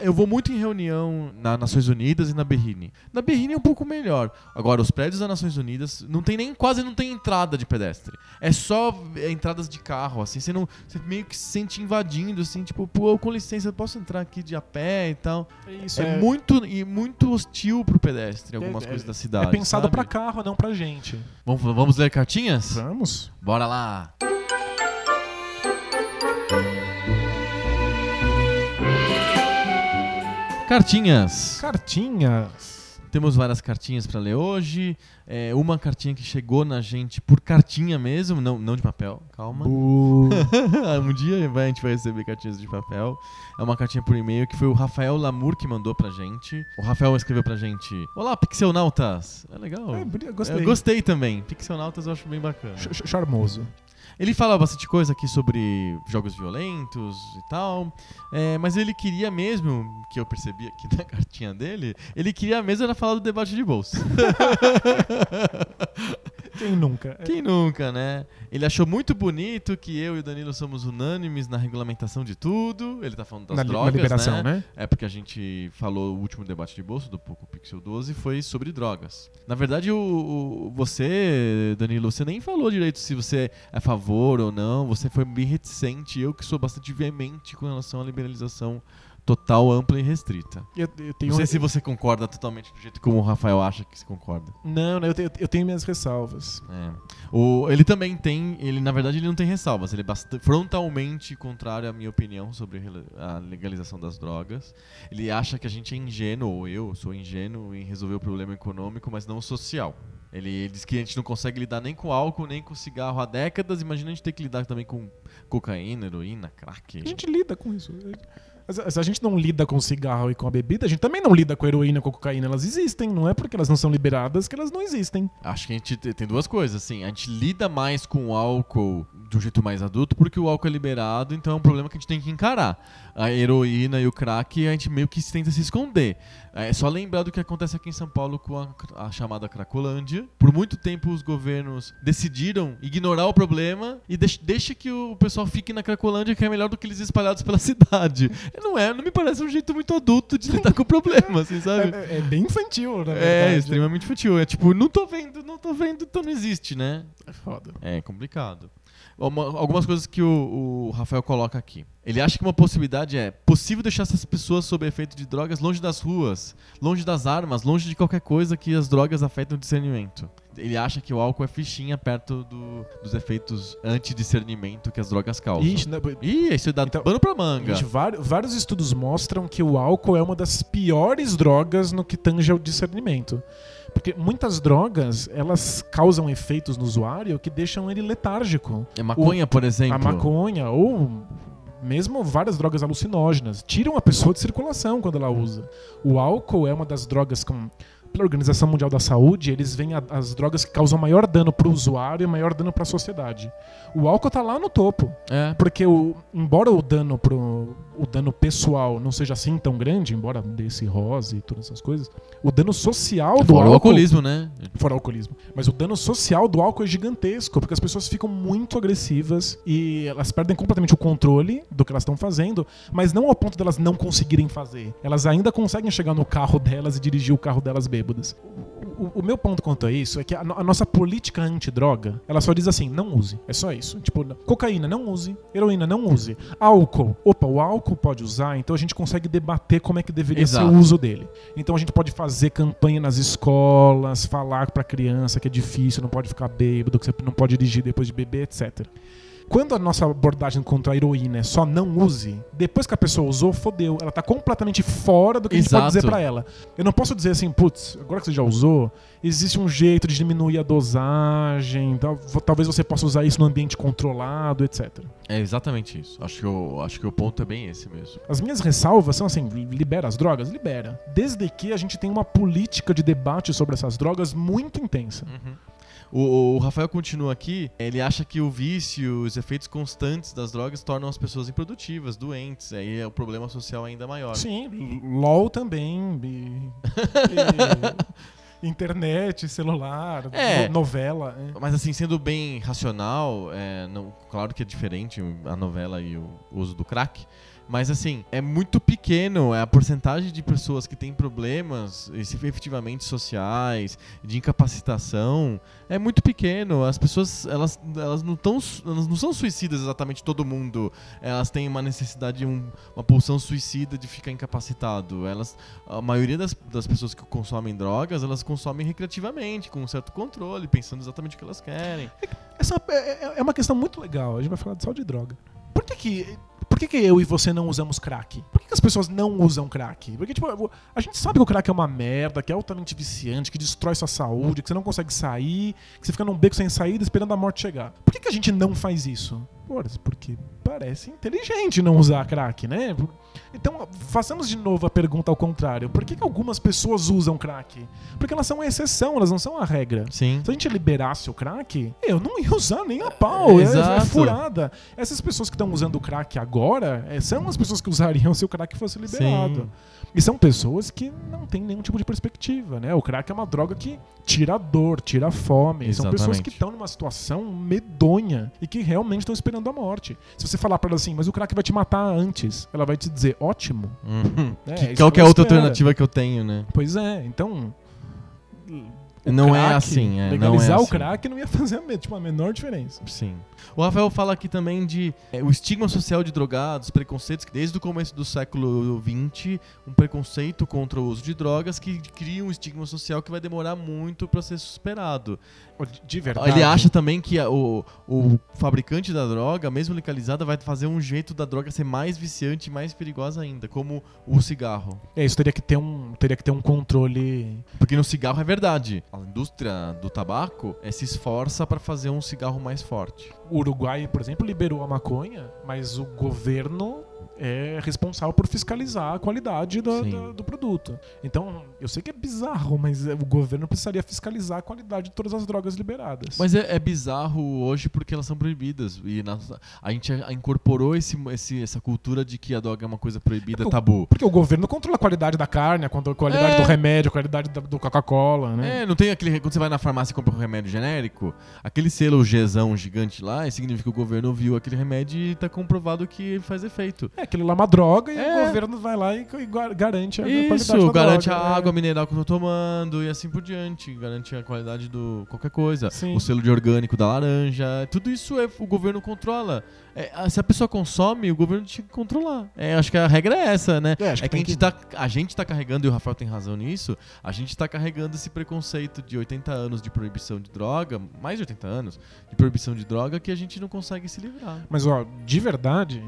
Eu vou muito em reunião na Nações Unidas e na Berrine. Na Berrine é um pouco melhor. Agora, os prédios das Nações Unidas não tem nem quase não tem entrada de pedestre. É só é, entradas de carro, assim. Você não, você meio que se sente invadindo, assim, tipo, pô, com licença, eu posso entrar aqui de a pé e tal. Isso é, muito e muito hostil pro pedestre algumas É- coisas é- da cidade. É pensado pra carro, não pra gente. Vamos, vamos ler cartinhas? Vamos? Bora lá. Cartinhas. Cartinhas. Temos várias cartinhas pra ler hoje. É, uma cartinha que chegou na gente por cartinha mesmo, não, não de papel, calma. Um dia vai- a gente vai receber cartinhas de papel. É uma cartinha por e-mail que foi o Rafael Lamour que mandou pra gente. O Rafael escreveu pra gente: Olá, Pixelnautas. É legal. É, gostei. Eu gostei também. Pixelnautas eu acho bem bacana. Ch- Charmoso. Ele fala bastante coisa aqui sobre jogos violentos e tal, é, mas ele queria mesmo, que eu percebi aqui na cartinha dele, ele queria mesmo era falar do debate de bolsa. Quem nunca? Quem nunca, né? Ele achou muito bonito que eu e o Danilo somos unânimes na regulamentação de tudo. Ele tá falando das na, li- na drogas, liberação, né? né? É porque a gente falou o último debate de bolsa do Poco Pixel 12 foi sobre drogas. Na verdade, o, o- você, Danilo, você nem falou direito se você é a favor ou não. Você foi bem reticente. Eu que sou bastante veemente com relação à liberalização total, ampla e restrita. Eu, eu tenho Não sei se você concorda totalmente do jeito como o Rafael acha que se concorda. Não, eu tenho, eu tenho minhas ressalvas. É. O, ele também tem, ele na verdade ele não tem ressalvas, ele é bastante, frontalmente contrário à minha opinião sobre a legalização das drogas. Ele acha que a gente é ingênuo, ou eu sou ingênuo em resolver o problema econômico, mas não social. Ele, ele diz que a gente não consegue lidar nem com álcool, nem com cigarro há décadas. Imagina a gente ter que lidar também com cocaína, heroína, crack. A gente lida com isso. Mas Se a gente não lida com cigarro e com a bebida, a gente também não lida com heroína, com cocaína. Elas existem, não é porque elas não são liberadas que elas não existem. Acho que a gente te- tem duas coisas, assim. A gente lida mais com o álcool de um jeito mais adulto porque o álcool é liberado, então é um problema que a gente tem que encarar. A heroína e o crack, a gente meio que tenta se esconder. É só lembrar do que acontece aqui em São Paulo com a, a chamada Cracolândia. Por muito tempo os governos decidiram ignorar o problema e deix, deixa que o pessoal fique na Cracolândia, que é melhor do que eles espalhados pela cidade. Não é, não me parece um jeito muito adulto de lidar com o problema, assim, É, sabe? é- é bem infantil, na É, extremamente infantil. É tipo, não tô vendo, não tô vendo, então não existe, né? É foda. É complicado. Uma- algumas coisas que o, o Rafael coloca aqui. Ele acha que uma possibilidade é possível deixar essas pessoas sob efeito de drogas longe das ruas, longe das armas, longe de qualquer coisa que as drogas afetem o discernimento. Ele acha que o álcool é fichinha perto do- dos efeitos antidiscernimento que as drogas causam. Ixi, né, Ih, isso dá Então- pano pra manga. Vari- vários estudos mostram que o álcool é uma das piores drogas no que tange ao discernimento. Porque muitas drogas, elas causam efeitos no usuário que deixam ele letárgico. É maconha, por exemplo. A maconha ou mesmo várias drogas alucinógenas tiram a pessoa de circulação quando ela usa. O álcool é uma das drogas com pela Organização Mundial da Saúde, eles veem a- as drogas que causam maior dano para o usuário e maior dano para a sociedade. O álcool tá lá no topo. É. Porque o, embora o dano pro o dano pessoal não seja assim tão grande, embora dê cirrose e todas essas coisas, o dano social do Fora o álcool alcoolismo, né? fora o alcoolismo, mas o dano social do álcool é gigantesco, porque as pessoas ficam muito agressivas e elas perdem completamente o controle do que elas estão fazendo, mas não ao ponto delas não conseguirem fazer. Elas ainda conseguem chegar no carro delas e dirigir o carro delas bêbadas. O, o- o meu ponto quanto a isso é que a, a nossa política antidroga, ela só diz assim, não use. É só isso. Tipo, cocaína, não use. Heroína, não use. Álcool. Opa, o álcool pode usar, então a gente consegue debater como é que deveria Exato. ser o uso dele. Então a gente pode fazer campanha nas escolas, falar pra criança que é difícil, não pode ficar bêbado, que você não pode dirigir depois de beber, etc. Quando a nossa abordagem contra a heroína é só não use, depois que a pessoa usou, fodeu. Ela tá completamente fora do que a gente pode Exato. dizer pra ela. Eu não posso dizer assim, putz, agora que você já usou, existe um jeito de diminuir a dosagem, tal- talvez você possa usar isso no ambiente controlado, etc. É exatamente isso. Acho que, o, acho que o ponto é bem esse mesmo. As minhas ressalvas são assim: libera as drogas? Libera. Desde que a gente tenha uma política de debate sobre essas drogas muito intensa. O, o Rafael continua aqui, ele acha que o vício, os efeitos constantes das drogas tornam as pessoas improdutivas, doentes, aí é o problema social ainda maior. Sim, LOL também. e- e internet, celular, É. no- novela. é. Mas assim, sendo bem racional, é, não, claro que é diferente a novela e o uso do crack, mas assim, é muito pequeno é a porcentagem de pessoas que têm problemas efetivamente sociais, de incapacitação, é muito pequeno. As pessoas, elas, elas, não, tão, elas não são suicidas exatamente todo mundo. Elas têm uma necessidade, um- uma pulsão suicida de ficar incapacitado. Elas, a maioria das, das pessoas que consomem drogas, elas consomem recreativamente, com um certo controle, pensando exatamente o que elas querem. Essa é, é- é uma questão muito legal. A gente vai falar só de droga. Por que que, por que, que eu e você não usamos crack? Por que, que as pessoas não usam crack? Porque, tipo, a gente sabe que o crack é uma merda, que é altamente viciante, que destrói sua saúde, que você não consegue sair, que você fica num beco sem saída esperando a morte chegar. Por que, que a gente não faz isso? Porque parece inteligente não usar crack, né? Então, façamos de novo a pergunta ao contrário. Por que, que algumas pessoas usam crack? Porque elas são a exceção, elas não são a regra. Sim. Se a gente liberasse o crack, eu não ia usar nem a pau. É, é Exato. furada. Essas pessoas que estão usando o crack agora é, são as pessoas que usariam se o crack fosse liberado. Sim. E são pessoas que não têm nenhum tipo de perspectiva, né? O crack é uma droga que tira dor, tira fome. São pessoas Exatamente. que estão numa situação medonha e que realmente estão esperando a morte. Se você falar pra ela assim, mas o crack vai te matar antes, ela vai te dizer, ótimo. Uhum. É, Que- qual que é a ela outra espera. alternativa que eu tenho, né? Pois é, então. Não é crack, assim, é, não é legalizar o assim. crack não ia fazer a, tipo, a menor diferença. Sim. O Rafael fala aqui também de é, o estigma social de drogados, preconceitos, que desde o começo do século XX, um preconceito contra o uso de drogas que cria um estigma social que vai demorar muito para ser superado. De verdade. Ele acha também que a- o, o fabricante da droga, mesmo legalizada, vai fazer um jeito da droga ser mais viciante e mais perigosa ainda, como o cigarro. É, isso teria que ter um, teria que ter um controle. Porque no cigarro é verdade. A indústria do tabaco eh, se esforça para fazer um cigarro mais forte. O Uruguai, por exemplo, liberou a maconha, mas o governo é responsável por fiscalizar a qualidade do, produto. Então, eu sei que é bizarro, mas é, o governo precisaria fiscalizar a qualidade de todas as drogas liberadas. Mas é, é bizarro hoje porque elas são proibidas. E na- a gente incorporou esse, esse- essa cultura de que a droga é uma coisa proibida, É, o- tabu. Porque o governo controla a qualidade da carne, a qual- a qualidade É. do remédio, a qualidade da- do Coca-Cola, né? É, não tem aquele. Quando você vai na farmácia e compra um remédio genérico, aquele selo Gzão gigante lá, significa que o governo viu aquele remédio e tá comprovado que ele faz efeito. É, aquilo lá é uma droga e É. o governo vai lá e, e garante a qualidade Isso, da garante droga. a É. água mineral que eu tô tomando e assim por diante. Garante a qualidade do qualquer coisa. Sim. O selo de orgânico da laranja. Tudo isso é, o governo controla. É, se a pessoa consome, o governo tinha que controlar. É, acho que a regra é essa, né? É, É que que, a, gente tá, a gente tá carregando, e o Rafael tem razão nisso, a gente tá carregando esse preconceito de 80 anos de proibição de droga, mais de 80 anos de proibição de droga, que a gente não consegue se livrar. Mas, ó, de verdade,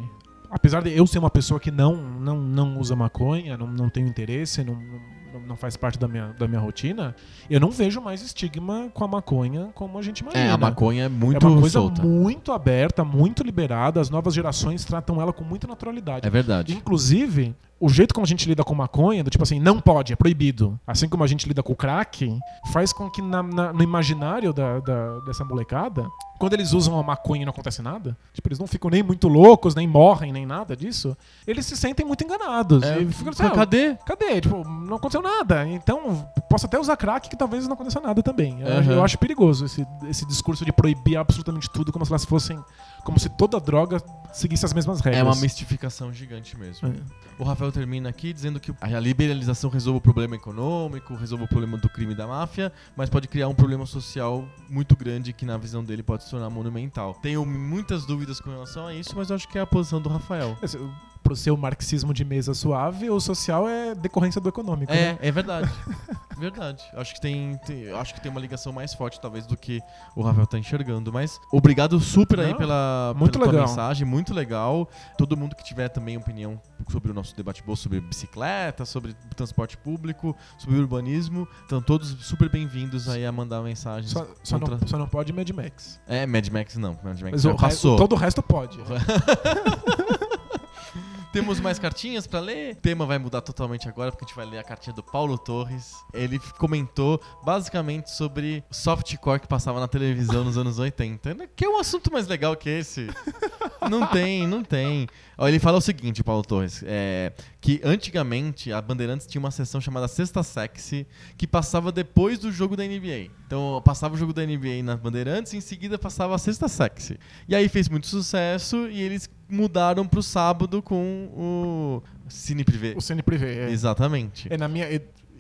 apesar de eu ser uma pessoa que não, não, não usa maconha, não, não tenho interesse, não, não, não faz parte da minha, da minha rotina, eu não vejo mais estigma com a maconha como a gente imagina. É, a maconha é muito é uma coisa solta. muito aberta, muito liberada, as novas gerações tratam ela com muita naturalidade. É verdade. Inclusive, o jeito como a gente lida com maconha, do tipo assim, não pode, é proibido. Assim como a gente lida com o crack, faz com que na- na- no imaginário da, da- dessa molecada, quando eles usam a maconha e não acontece nada, tipo, eles não ficam nem muito loucos, nem morrem, nem nada disso, eles se sentem muito enganados. É, e ficam assim, ah, cadê? Cadê? Tipo, não aconteceu nada. Então, posso até usar crack que talvez não aconteça nada também. Eu, Aham. eu acho perigoso esse, esse discurso de proibir absolutamente tudo como se elas fossem. Como se toda droga seguisse as mesmas regras. É uma mistificação gigante mesmo. É. O Rafael termina aqui dizendo que a liberalização resolve o problema econômico, resolve o problema do crime e da máfia, mas pode criar um problema social muito grande que, na visão dele, pode se tornar monumental. Tenho muitas dúvidas com relação a isso, mas eu acho que é a posição do Rafael. Pro seu marxismo de mesa suave, o social é decorrência do econômico. É, né? é verdade. verdade. Acho que tem, tem- acho que tem uma ligação mais forte, talvez, do que o Rafael tá enxergando. Mas obrigado super aí Não, pela, muito pela mensagem, muito legal. Todo mundo que tiver também opinião sobre o nosso debate bolso sobre bicicleta, sobre transporte público, sobre urbanismo, estão todos super bem-vindos aí a mandar mensagens. Só, só contra- não, só não pode Mad Max. É, Mad Max não. Mad Max Mas já o passou. todo o resto pode. Temos mais cartinhas pra ler. O tema vai mudar totalmente agora, porque a gente vai ler a cartinha do Paulo Torres. Ele comentou basicamente sobre softcore que passava na televisão nos anos 80. Que é um assunto mais legal que esse. Não tem, não tem. Ó, ele fala o seguinte, Paulo Torres, é, que antigamente a Bandeirantes tinha uma sessão chamada Sexta Sexy, que passava depois do jogo da NBA. Então passava o jogo da NBA na Bandeirantes e em seguida passava a Sexta Sexy. E aí fez muito sucesso e eles mudaram pro sábado com o Cine Privé. O Cine Privé. É. Exatamente. É, na minha.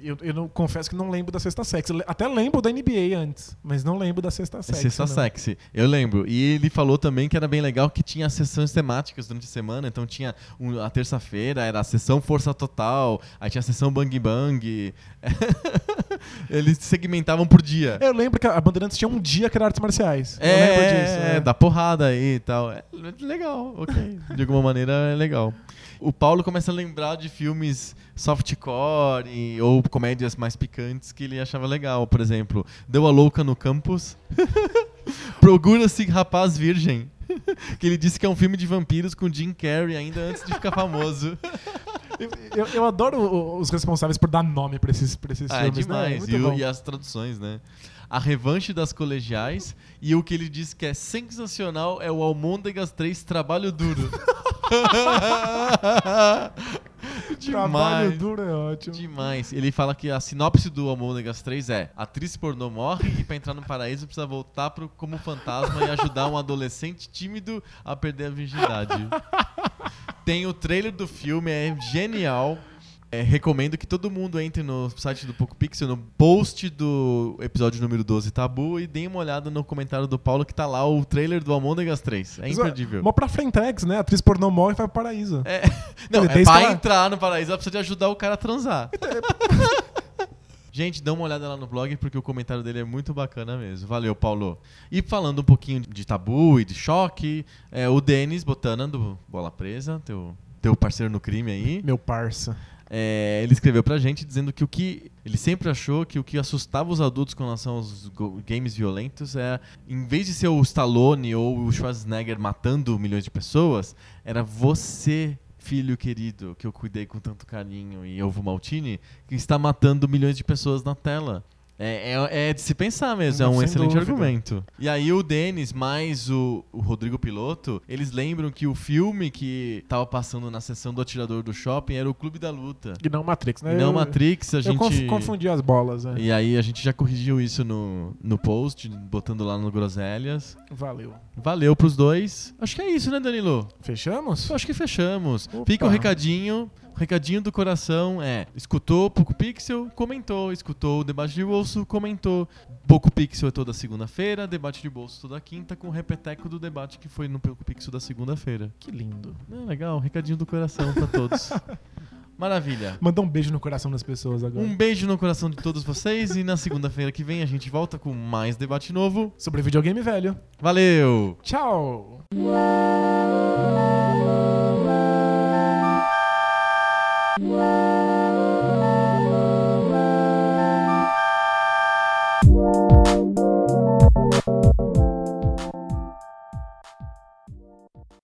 Eu, eu não, confesso que não lembro da sexta sexy. Até lembro da NBA antes, mas não lembro da sexta É sexy. Sexta não. Sexy, eu lembro. E ele falou também que era bem legal que tinha sessões temáticas durante a semana. Então tinha um- a terça-feira, era a sessão Força Total, aí tinha a sessão Bang Bang. Eles segmentavam por dia. Eu lembro que a Bandeirantes tinha um dia que era artes marciais. eu É, lembro disso. é, dá porrada aí e tal. É legal, ok. De alguma maneira é legal. O Paulo começa a lembrar de filmes softcore e- ou comédias mais picantes que ele achava legal. Por exemplo, Deu a Louca no Campus. Procura-se Rapaz Virgem. que ele disse que é um filme de vampiros com Jim Carrey ainda antes de ficar famoso. Eu, eu- eu adoro os responsáveis por dar nome pra esses, pra esses Ah, é filmes, né? demais. Muito E, o- bom. e as traduções, né? A revanche das colegiais e o que ele diz que é sensacional é o Almôndegas 3 Trabalho Duro. Trabalho Demais. duro é ótimo. Demais. Ele fala que a sinopse do Almôndegas 3 é: atriz pornô morre e pra entrar no paraíso precisa voltar pro, como fantasma e ajudar um adolescente tímido a perder a virgindade. Tem o trailer do filme, é genial. É, recomendo que todo mundo entre no site do Poco Pixel, no post do episódio número 12 Tabu, e deem uma olhada no comentário do Paulo que tá lá o trailer do Almôndegas 3. É ó, imperdível. Mó pra Frentex, né? A atriz pornô morre e vai pro paraíso. É, não, é pra entrar no paraíso, ela precisa de ajudar o cara a transar. Gente, dá uma olhada lá no blog porque o comentário dele é muito bacana mesmo. Valeu, Paulo. E falando um pouquinho de tabu e de choque, é, o Denis Botana, do Bola Presa, teu, teu parceiro no crime aí, Meu parça. É, ele escreveu pra gente dizendo que o que ele sempre achou que o que assustava os adultos com relação aos games violentos é, em vez de ser o Stallone ou o Schwarzenegger matando milhões de pessoas, era você filho querido que eu cuidei com tanto carinho e ovo maltine que está matando milhões de pessoas na tela. É, é, é de se pensar mesmo, é um sem excelente dúvida. argumento. E aí o Denis mais o, o Rodrigo Piloto, eles lembram que o filme que tava passando na sessão do atirador do shopping era o Clube da Luta. E não Matrix, né? E não Eu- Matrix, a Eu gente... conf- confundi as bolas, né? E aí a gente já corrigiu isso no, no post, botando lá no Groselhas. Valeu. Valeu pros dois. Acho que é isso, né, Danilo? Fechamos? Eu acho que fechamos. Opa. Fica o recadinho. Recadinho do coração é: escutou o Poco Pixel, comentou. Escutou o debate de bolso, comentou. Poco Pixel é toda segunda-feira, debate de bolso toda quinta, com o repeteco do debate que foi no Poco Pixel da segunda-feira. Que lindo. É, legal, recadinho do coração pra todos. Maravilha. Manda um beijo no coração das pessoas agora. Um beijo no coração de todos vocês e na segunda-feira que vem a gente volta com mais debate novo. Sobre videogame velho. Valeu! Tchau!